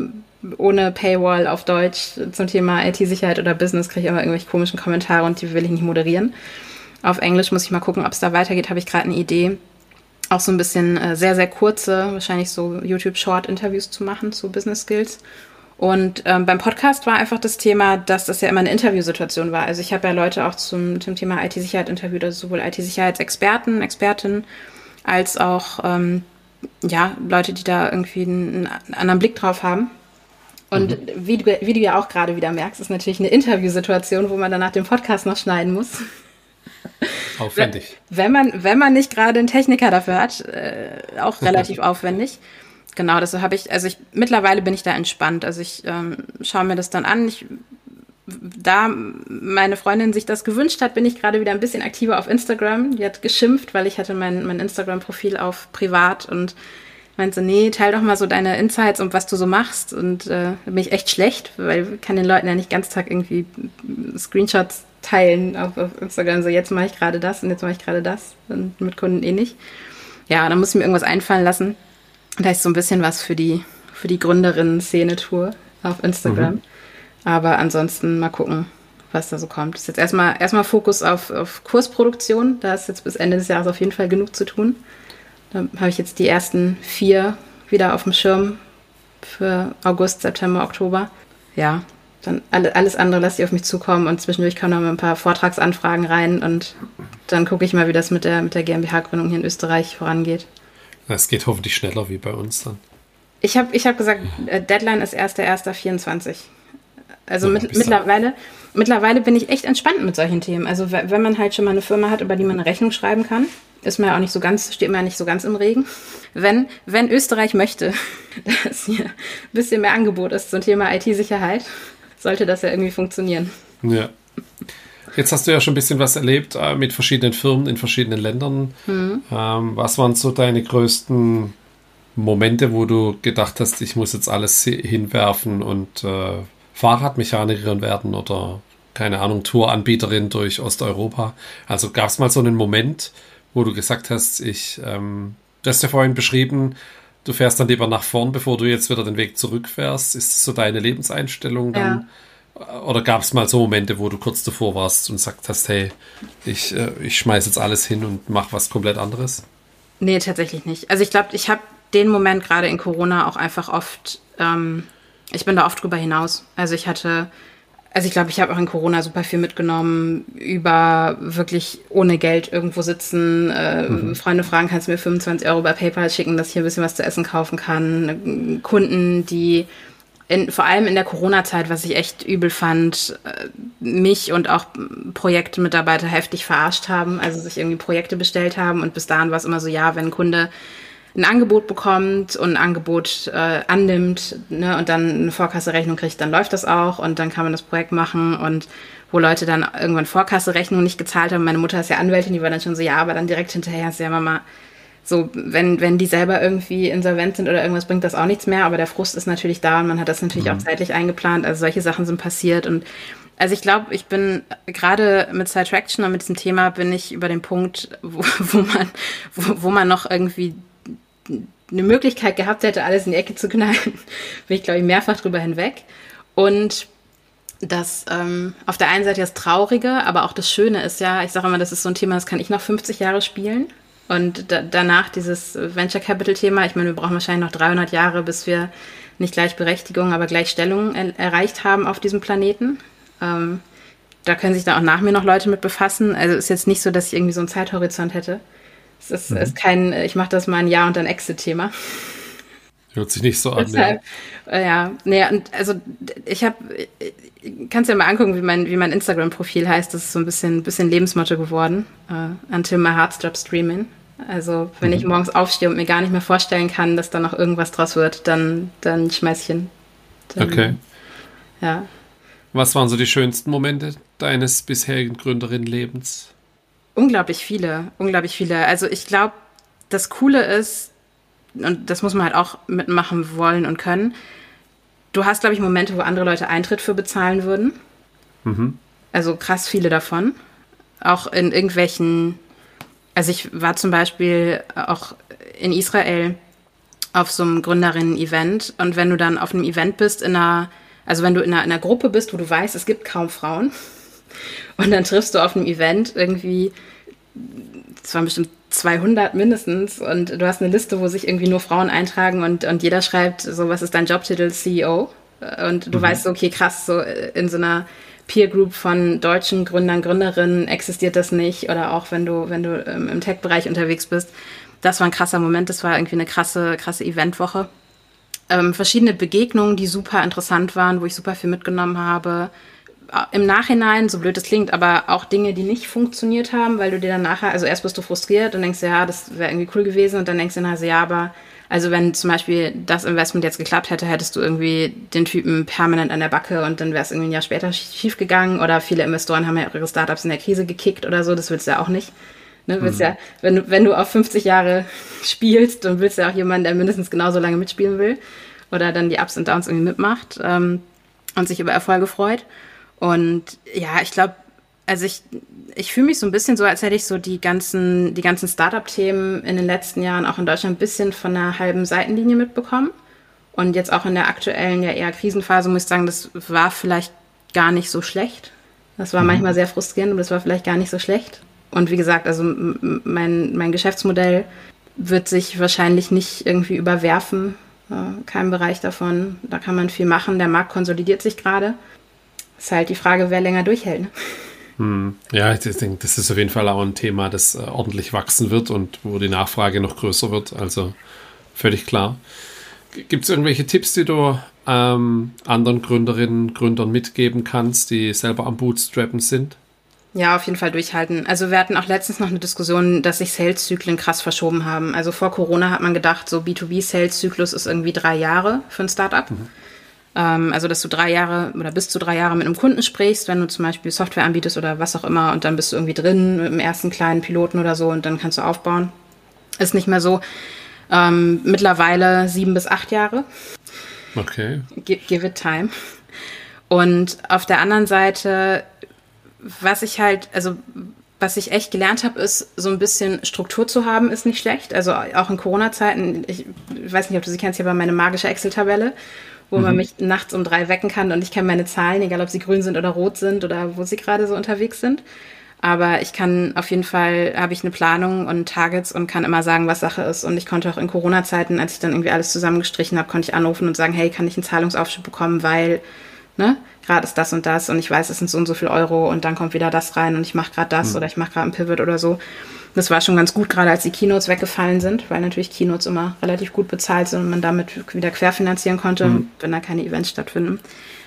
ohne Paywall auf Deutsch zum Thema IT-Sicherheit oder Business, kriege ich immer irgendwelche komischen Kommentare und die will ich nicht moderieren. Auf Englisch muss ich mal gucken, ob es da weitergeht, habe ich gerade eine Idee. Auch so ein bisschen äh, sehr, sehr kurze, wahrscheinlich so YouTube-Short-Interviews zu machen zu Business Skills und ähm, beim Podcast war einfach das Thema, dass das ja immer eine Interviewsituation war. Also ich habe ja Leute auch zum, zum Thema IT-Sicherheit interviewt, also sowohl IT-Sicherheitsexperten, Expertinnen, als auch ähm, ja, Leute, die da irgendwie einen, einen anderen Blick drauf haben. Und mhm. wie, du, wie du ja auch gerade wieder merkst, ist natürlich eine Interviewsituation, wo man danach den Podcast noch schneiden muss. Aufwendig. Wenn man, wenn man nicht gerade einen Techniker dafür hat, äh, auch relativ [laughs] aufwendig genau, das habe ich, also ich, mittlerweile bin ich da entspannt. Also ich ähm, schaue mir das dann an. Ich, da meine Freundin sich das gewünscht hat, bin ich gerade wieder ein bisschen aktiver auf Instagram. Die hat geschimpft, weil ich hatte mein, mein Instagram-Profil auf privat und meinte, nee, teil doch mal so deine Insights und was du so machst. Und äh, bin ich echt schlecht, weil ich kann den Leuten ja nicht ganz Tag irgendwie Screenshots teilen auf, auf Instagram. So, jetzt mache ich gerade das und jetzt mache ich gerade das. Und mit Kunden eh nicht. Ja, dann muss ich mir irgendwas einfallen lassen da ist so ein bisschen was für die, für die Gründerinnen-Szene-Tour auf Instagram. Mhm. Aber ansonsten mal gucken, was da so kommt. Das ist jetzt erstmal, erstmal Fokus auf, auf Kursproduktion. Da ist jetzt bis Ende des Jahres auf jeden Fall genug zu tun. Da habe ich jetzt die ersten vier wieder auf dem Schirm, für August, September, Oktober. Ja, dann alles andere lasse ich auf mich zukommen und zwischendurch kommen noch mal ein paar Vortragsanfragen rein und dann gucke ich mal, wie das mit der, mit der GmbH-Gründung hier in Österreich vorangeht. Es geht hoffentlich schneller wie bei uns dann. Ich habe ich hab gesagt, äh, Deadline ist 1.1.24. Also ja, mit, mittlerweile, mittlerweile bin ich echt entspannt mit solchen Themen. Also wenn man halt schon mal eine Firma hat, über die man eine Rechnung schreiben kann, ist man ja auch nicht so ganz, steht man ja nicht so ganz im Regen. Wenn, wenn Österreich möchte, [laughs] dass hier ein bisschen mehr Angebot ist zum Thema IT-Sicherheit, sollte das ja irgendwie funktionieren. Ja. Jetzt hast du ja schon ein bisschen was erlebt äh, mit verschiedenen Firmen in verschiedenen Ländern. Mhm. Ähm, was waren so deine größten Momente, wo du gedacht hast, ich muss jetzt alles hinwerfen und äh, Fahrradmechanikerin werden oder keine Ahnung, Touranbieterin durch Osteuropa? Also gab es mal so einen Moment, wo du gesagt hast, ich, ähm, du hast ja vorhin beschrieben, du fährst dann lieber nach vorn, bevor du jetzt wieder den Weg zurückfährst. Ist das so deine Lebenseinstellung dann? Ja. Oder gab es mal so Momente, wo du kurz davor warst und gesagt hast, hey, ich, äh, ich schmeiß jetzt alles hin und mach was komplett anderes? Nee, tatsächlich nicht. Also ich glaube, ich habe den Moment gerade in Corona auch einfach oft, ähm, ich bin da oft drüber hinaus. Also ich hatte also ich glaube, ich habe auch in Corona super viel mitgenommen über wirklich ohne Geld irgendwo sitzen. Äh, mhm. Freunde fragen, kannst du mir 25 Euro bei PayPal schicken, dass ich hier ein bisschen was zu essen kaufen kann. Kunden, die in, vor allem in der Corona-Zeit, was ich echt übel fand, äh, mich und auch Projektmitarbeiter heftig verarscht haben, also sich irgendwie Projekte bestellt haben und bis dahin war es immer so, ja, wenn ein Kunde ein Angebot bekommt und ein Angebot äh, annimmt ne, und dann eine Vorkasserechnung kriegt, dann läuft das auch und dann kann man das Projekt machen und wo Leute dann irgendwann Vorkasserechnungen nicht gezahlt haben. Meine Mutter ist ja Anwältin, die war dann schon so, ja, aber dann direkt hinterher ist ja Mama, so, wenn, wenn die selber irgendwie insolvent sind oder irgendwas, bringt das auch nichts mehr, aber der Frust ist natürlich da und man hat das natürlich mhm. auch zeitlich eingeplant. Also solche Sachen sind passiert und also ich glaube, ich bin gerade mit Sidetraction und mit diesem Thema bin ich über den Punkt, wo, [laughs] wo man, wo, wo man noch irgendwie eine Möglichkeit gehabt hätte, alles in die Ecke zu knallen, [laughs] bin ich, glaube ich, mehrfach drüber hinweg. Und das ähm, auf der einen Seite das Traurige, aber auch das Schöne ist ja, ich sage immer, das ist so ein Thema, das kann ich noch 50 Jahre spielen. Und da, danach dieses Venture Capital Thema, ich meine, wir brauchen wahrscheinlich noch 300 Jahre, bis wir nicht Gleichberechtigung, aber Gleichstellung er erreicht haben auf diesem Planeten. Ähm, da können sich da auch nach mir noch Leute mit befassen. Also ist jetzt nicht so, dass ich irgendwie so einen Zeithorizont hätte. Es ist, mhm. ist kein, ich mache das mal ein Jahr und dann Exit-Thema. Hört sich nicht so an. [laughs] Deshalb, ja, äh, ja. Nee, und also ich habe, kannst dir mal angucken, wie mein, wie mein Instagram-Profil heißt. Das ist so ein bisschen, bisschen Lebensmotto geworden. Uh, until my heart stops streaming. Also wenn mhm. ich morgens aufstehe und mir gar nicht mehr vorstellen kann, dass da noch irgendwas draus wird, dann, dann schmeiß ich hin. Dann, okay. Ja. Was waren so die schönsten Momente deines bisherigen Gründerinnenlebens? Unglaublich viele, unglaublich viele. Also ich glaube, das Coole ist, und das muss man halt auch mitmachen wollen und können, du hast, glaube ich, Momente, wo andere Leute Eintritt für bezahlen würden. Mhm. Also krass viele davon. Auch in irgendwelchen, also ich war zum Beispiel auch in Israel auf so einem Gründerinnen-Event und wenn du dann auf einem Event bist in einer, also wenn du in einer, in einer Gruppe bist, wo du weißt, es gibt kaum Frauen, [laughs] und dann triffst du auf einem Event irgendwie, es waren bestimmt 200 mindestens, und du hast eine Liste, wo sich irgendwie nur Frauen eintragen und, und jeder schreibt so, was ist dein Jobtitel? CEO. Und du mhm. weißt, okay, krass, so in so einer Peer Group von deutschen Gründern, Gründerinnen existiert das nicht. Oder auch wenn du, wenn du ähm, im Tech-Bereich unterwegs bist. Das war ein krasser Moment, das war irgendwie eine krasse, krasse Eventwoche. Ähm, verschiedene Begegnungen, die super interessant waren, wo ich super viel mitgenommen habe im Nachhinein, so blöd es klingt, aber auch Dinge, die nicht funktioniert haben, weil du dir dann nachher, also erst bist du frustriert und denkst, ja, das wäre irgendwie cool gewesen und dann denkst du nachher, so, ja, aber also wenn zum Beispiel das Investment jetzt geklappt hätte, hättest du irgendwie den Typen permanent an der Backe und dann wäre es irgendwie ein Jahr später schief gegangen oder viele Investoren haben ja ihre Startups in der Krise gekickt oder so, das willst du ja auch nicht. Ne, willst mhm. ja, wenn du, wenn du auf 50 Jahre [laughs] spielst, dann willst du ja auch jemanden, der mindestens genauso lange mitspielen will oder dann die Ups und Downs irgendwie mitmacht ähm, und sich über Erfolge freut. Und ja, ich glaube, also ich, ich fühle mich so ein bisschen so, als hätte ich so die ganzen, die ganzen Startup-Themen in den letzten Jahren auch in Deutschland ein bisschen von einer halben Seitenlinie mitbekommen. Und jetzt auch in der aktuellen, ja eher Krisenphase, muss ich sagen, das war vielleicht gar nicht so schlecht. Das war mhm. manchmal sehr frustrierend, aber das war vielleicht gar nicht so schlecht. Und wie gesagt, also mein, mein Geschäftsmodell wird sich wahrscheinlich nicht irgendwie überwerfen äh, kein Bereich davon. Da kann man viel machen. Der Markt konsolidiert sich gerade. Ist halt die Frage, wer länger durchhält. Ne? Hm. Ja, ich denke, das ist auf jeden Fall auch ein Thema, das äh, ordentlich wachsen wird und wo die Nachfrage noch größer wird. Also völlig klar. Gibt es irgendwelche Tipps, die du ähm, anderen Gründerinnen, Gründern mitgeben kannst, die selber am Bootstrappen sind? Ja, auf jeden Fall durchhalten. Also wir hatten auch letztens noch eine Diskussion, dass sich Sales-Zyklen krass verschoben haben. Also vor Corona hat man gedacht, so B2B-Sales-Zyklus ist irgendwie drei Jahre für ein Startup. Mhm. Ähm, also dass du drei Jahre oder bis zu drei Jahre mit einem Kunden sprichst, wenn du zum Beispiel Software anbietest oder was auch immer und dann bist du irgendwie drin mit dem ersten kleinen Piloten oder so und dann kannst du aufbauen. Ist nicht mehr so. Ähm, mittlerweile sieben bis acht Jahre. Okay. Give it time. Und auf der anderen Seite, was ich halt, also was ich echt gelernt habe, ist, so ein bisschen Struktur zu haben, ist nicht schlecht. Also auch in Corona-Zeiten, ich weiß nicht, ob du sie kennst, ich habe meine magische Excel-Tabelle, wo mhm. man mich nachts um drei wecken kann und ich kenne meine Zahlen, egal ob sie grün sind oder rot sind oder wo sie gerade so unterwegs sind. Aber ich kann auf jeden Fall, habe ich eine Planung und Targets und kann immer sagen, was Sache ist. Und ich konnte auch in Corona-Zeiten, als ich dann irgendwie alles zusammengestrichen habe, konnte ich anrufen und sagen, hey, kann ich einen Zahlungsaufschub bekommen, weil, ne, gerade ist das und das und ich weiß, es sind so und so viel Euro und dann kommt wieder das rein und ich mache gerade das mhm. oder ich mache gerade ein Pivot oder so. Das war schon ganz gut, gerade als die Keynotes weggefallen sind, weil natürlich Keynotes immer relativ gut bezahlt sind und man damit wieder querfinanzieren konnte, mhm. wenn da keine Events stattfinden.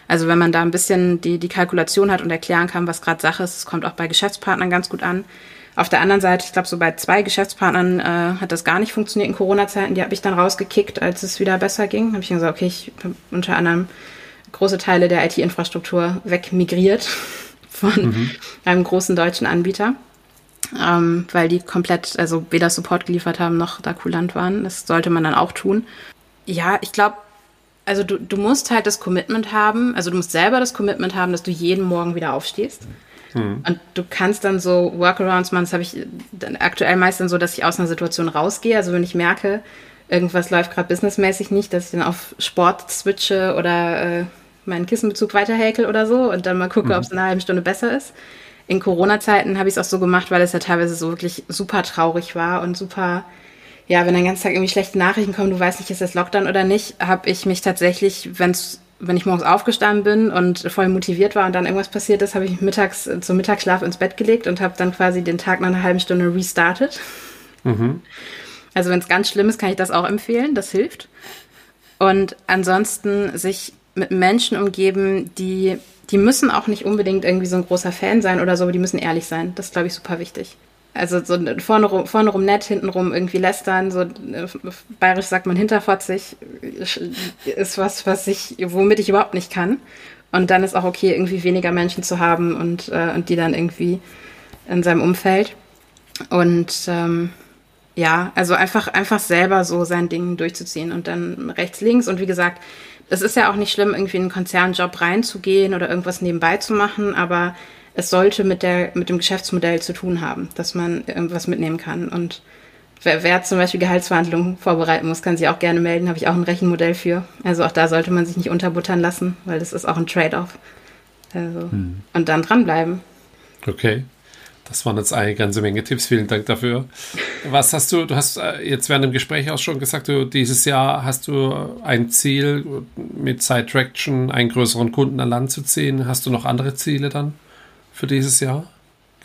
Also wenn man da ein bisschen die, die Kalkulation hat und erklären kann, was gerade Sache ist, das kommt auch bei Geschäftspartnern ganz gut an. Auf der anderen Seite, ich glaube, so bei zwei Geschäftspartnern äh, hat das gar nicht funktioniert in Corona-Zeiten. Die habe ich dann rausgekickt, als es wieder besser ging. Habe ich dann gesagt, okay, ich habe unter anderem große Teile der IT-Infrastruktur wegmigriert [laughs] von mhm. einem großen deutschen Anbieter, ähm, weil die komplett, also weder Support geliefert haben noch da kulant waren. Das sollte man dann auch tun. Ja, ich glaube, also du, du musst halt das Commitment haben, also du musst selber das Commitment haben, dass du jeden Morgen wieder aufstehst. Mhm. Und du kannst dann so Workarounds machen, das habe ich aktuell meistens so, dass ich aus einer Situation rausgehe. Also wenn ich merke, irgendwas läuft gerade businessmäßig nicht, dass ich dann auf Sport switche oder äh, meinen Kissenbezug weiterhäkel oder so und dann mal gucke, mhm. ob es in einer halben Stunde besser ist. In Corona-Zeiten habe ich es auch so gemacht, weil es ja teilweise so wirklich super traurig war und super ja, wenn den ganzen Tag irgendwie schlechte Nachrichten kommen, du weißt nicht, ist das Lockdown oder nicht, habe ich mich tatsächlich, wenn's, wenn ich morgens aufgestanden bin und voll motiviert war und dann irgendwas passiert ist, habe ich mich mittags äh, zum Mittagsschlaf ins Bett gelegt und habe dann quasi den Tag nach einer halben Stunde restartet. Mhm. Also wenn es ganz schlimm ist, kann ich das auch empfehlen, das hilft. Und ansonsten sich mit Menschen umgeben, die, die müssen auch nicht unbedingt irgendwie so ein großer Fan sein oder so, aber die müssen ehrlich sein. Das ist, glaube ich, super wichtig. Also so vorne rum, vorne rum nett, hinten rum irgendwie lästern, so äh, bayerisch sagt man hinterfotzig, ist was, was ich, womit ich überhaupt nicht kann. Und dann ist auch okay, irgendwie weniger Menschen zu haben und, äh, und die dann irgendwie in seinem Umfeld. Und ähm, ja, also einfach, einfach selber so sein Ding durchzuziehen und dann rechts, links. Und wie gesagt, es ist ja auch nicht schlimm, irgendwie in einen Konzernjob reinzugehen oder irgendwas nebenbei zu machen, aber es sollte mit, der, mit dem Geschäftsmodell zu tun haben, dass man irgendwas mitnehmen kann. Und wer, wer zum Beispiel Gehaltsverhandlungen vorbereiten muss, kann sich auch gerne melden, habe ich auch ein Rechenmodell für. Also auch da sollte man sich nicht unterbuttern lassen, weil das ist auch ein Trade-off. Also, hm. Und dann dranbleiben. Okay. Das waren jetzt eine ganze Menge Tipps. Vielen Dank dafür. Was hast du, du hast äh, jetzt während dem Gespräch auch schon gesagt, du, dieses Jahr hast du ein Ziel mit Side Traction einen größeren Kunden an Land zu ziehen. Hast du noch andere Ziele dann? für dieses Jahr?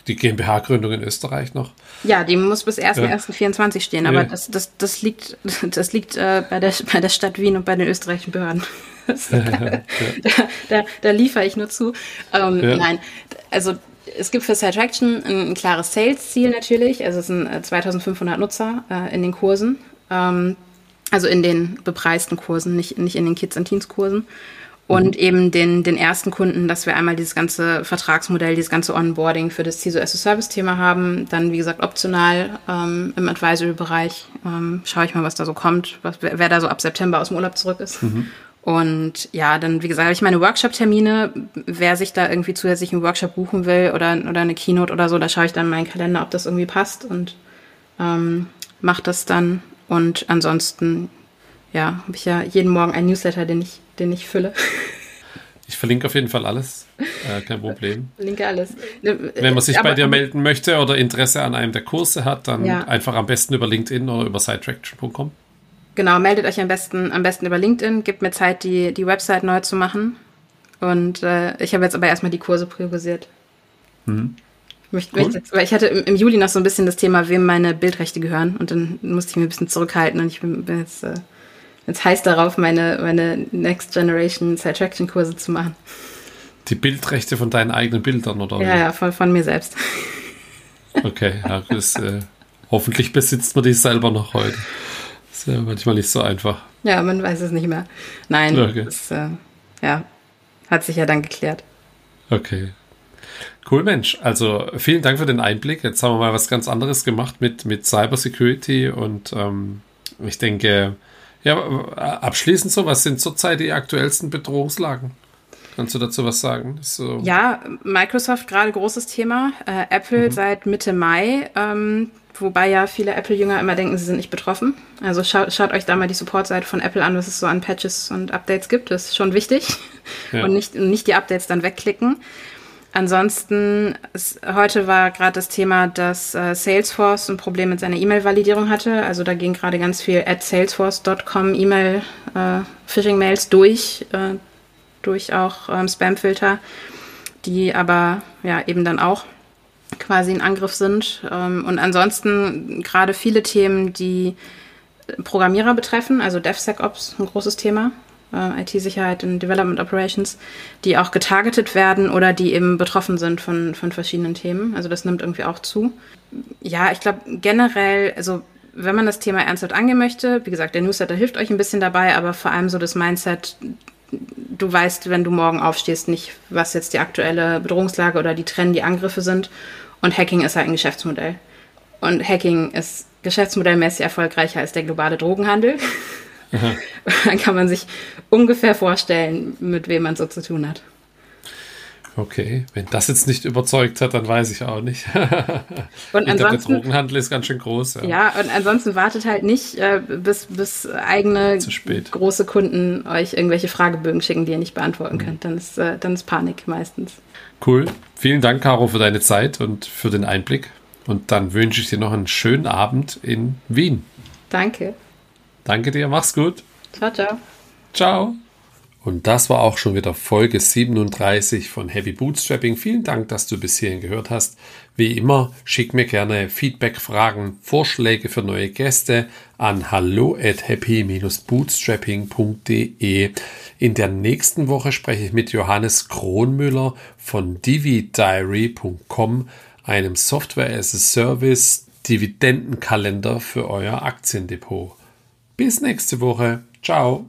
Die GmbH-Gründung in Österreich noch? Ja, die muss bis 1.1.24 stehen, aber ja. das, das, das liegt, [laughs] das liegt äh, bei, der, bei der Stadt Wien und bei den österreichischen Behörden. [laughs] [laughs] da, da, da, liefere ich nur zu. Ähm, ja. Nein, also es gibt für Sidetraction ein, ein klares Sales-Ziel natürlich. Also es sind 2500 äh, Nutzer äh, in den Kursen. Ähm, also in den bepreisten Kursen, nicht, nicht in den Kids- und Teens-Kursen und mhm. eben den, den ersten Kunden, dass wir einmal dieses ganze Vertragsmodell, dieses ganze Onboarding für das CISO as a Service-Thema haben. Dann, wie gesagt, optional ähm, im Advisory-Bereich. Ähm, schaue ich mal, was da so kommt, was, wer, wer da so ab September aus dem Urlaub zurück ist. Mhm. Und ja, dann, wie gesagt, habe ich meine Workshop-Termine. Wer sich da irgendwie zusätzlich einen Workshop buchen will oder, oder eine Keynote oder so, da schaue ich dann in meinen Kalender, ob das irgendwie passt und ähm, mache das dann. Und ansonsten, ja, habe ich ja jeden Morgen einen Newsletter, den ich den ich fülle. [laughs] Ich verlinke auf jeden Fall alles. Äh, kein Problem. [laughs] Verlinke alles. Wenn man sich aber, bei dir melden möchte oder Interesse an einem der Kurse hat, dann ja. einfach am besten über LinkedIn oder über sidetraction.com. genau, meldet euch am besten, am besten über LinkedIn, gebt mir Zeit, die, die Website neu zu machen. Und äh, ich habe jetzt aber erstmal die Kurse priorisiert. Mhm. Möchte, cool. möchte, weil ich hatte im, im, Juli noch so ein bisschen das Thema, wem meine Bildrechte gehören. Und dann musste ich mich ein bisschen zurückhalten. Und ich bin, bin jetzt, äh, jetzt heiß darauf, meine, meine Next Generation Side-Traction Kurse zu machen. Die Bildrechte von deinen eigenen Bildern, oder? Ja, ja, von, von mir selbst. Okay, ja, das, äh, hoffentlich besitzt man die selber noch heute. Ist ja manchmal nicht so einfach. Ja, man weiß es nicht mehr. Nein, okay. das äh, ja, hat sich ja dann geklärt. Okay. Cool, Mensch. Also vielen Dank für den Einblick. Jetzt haben wir mal was ganz anderes gemacht mit, mit Cybersecurity und ähm, ich denke, ja, abschließend so, was sind zurzeit die aktuellsten Bedrohungslagen? Kannst du dazu was sagen? So ja, Microsoft gerade großes Thema. Äh, Apple mhm. seit Mitte Mai, ähm, wobei ja viele Apple-Jünger immer denken, sie sind nicht betroffen. Also schaut, schaut euch da mal die Support-Seite von Apple an, was es so an Patches und Updates gibt. Das ist schon wichtig. Ja. Und nicht, nicht die Updates dann wegklicken. Ansonsten, ist, heute war gerade das Thema, dass äh, Salesforce ein Problem mit seiner E-Mail-Validierung hatte. Also da ging gerade ganz viel at salesforce.com E-Mail, äh, Phishing-Mails durch, äh, durch auch ähm, Spam-Filter, die aber ja eben dann auch quasi ein Angriff sind. Ähm, und ansonsten gerade viele Themen, die Programmierer betreffen, also DevSecOps, ein großes Thema äh, IT-Sicherheit und Development Operations, die auch getargetet werden oder die eben betroffen sind von, von verschiedenen Themen. Also das nimmt irgendwie auch zu. Ja, ich glaube generell, also wenn man das Thema ernsthaft angehen möchte, wie gesagt, der Newsletter hilft euch ein bisschen dabei, aber vor allem so das Mindset, du weißt, wenn du morgen aufstehst, nicht, was jetzt die aktuelle Bedrohungslage oder die Trends, die Angriffe sind. Und Hacking ist halt ein Geschäftsmodell. Und Hacking ist geschäftsmodellmäßig erfolgreicher als der globale Drogenhandel. [laughs] Dann kann man sich ungefähr vorstellen, mit wem man so zu tun hat. Okay, wenn das jetzt nicht überzeugt hat, dann weiß ich auch nicht. [laughs] und ich glaube, der Drogenhandel ist ganz schön groß. Ja, ja und ansonsten wartet halt nicht, äh, bis, bis eigene große Kunden euch irgendwelche Fragebögen schicken, die ihr nicht beantworten mhm. könnt. Dann ist, äh, dann ist Panik meistens. Cool. Vielen Dank, Caro, für deine Zeit und für den Einblick. Und dann wünsche ich dir noch einen schönen Abend in Wien. Danke. Danke dir, mach's gut. Ciao, ciao. Ciao. Und das war auch schon wieder Folge 37 von Heavy Bootstrapping. Vielen Dank, dass du bis hierhin gehört hast. Wie immer, schick mir gerne Feedback, Fragen, Vorschläge für neue Gäste an hallo at happy-bootstrapping.de. In der nächsten Woche spreche ich mit Johannes Kronmüller von dividiary.com, einem Software as a Service Dividendenkalender für euer Aktiendepot. Bis nächste Woche. Ciao.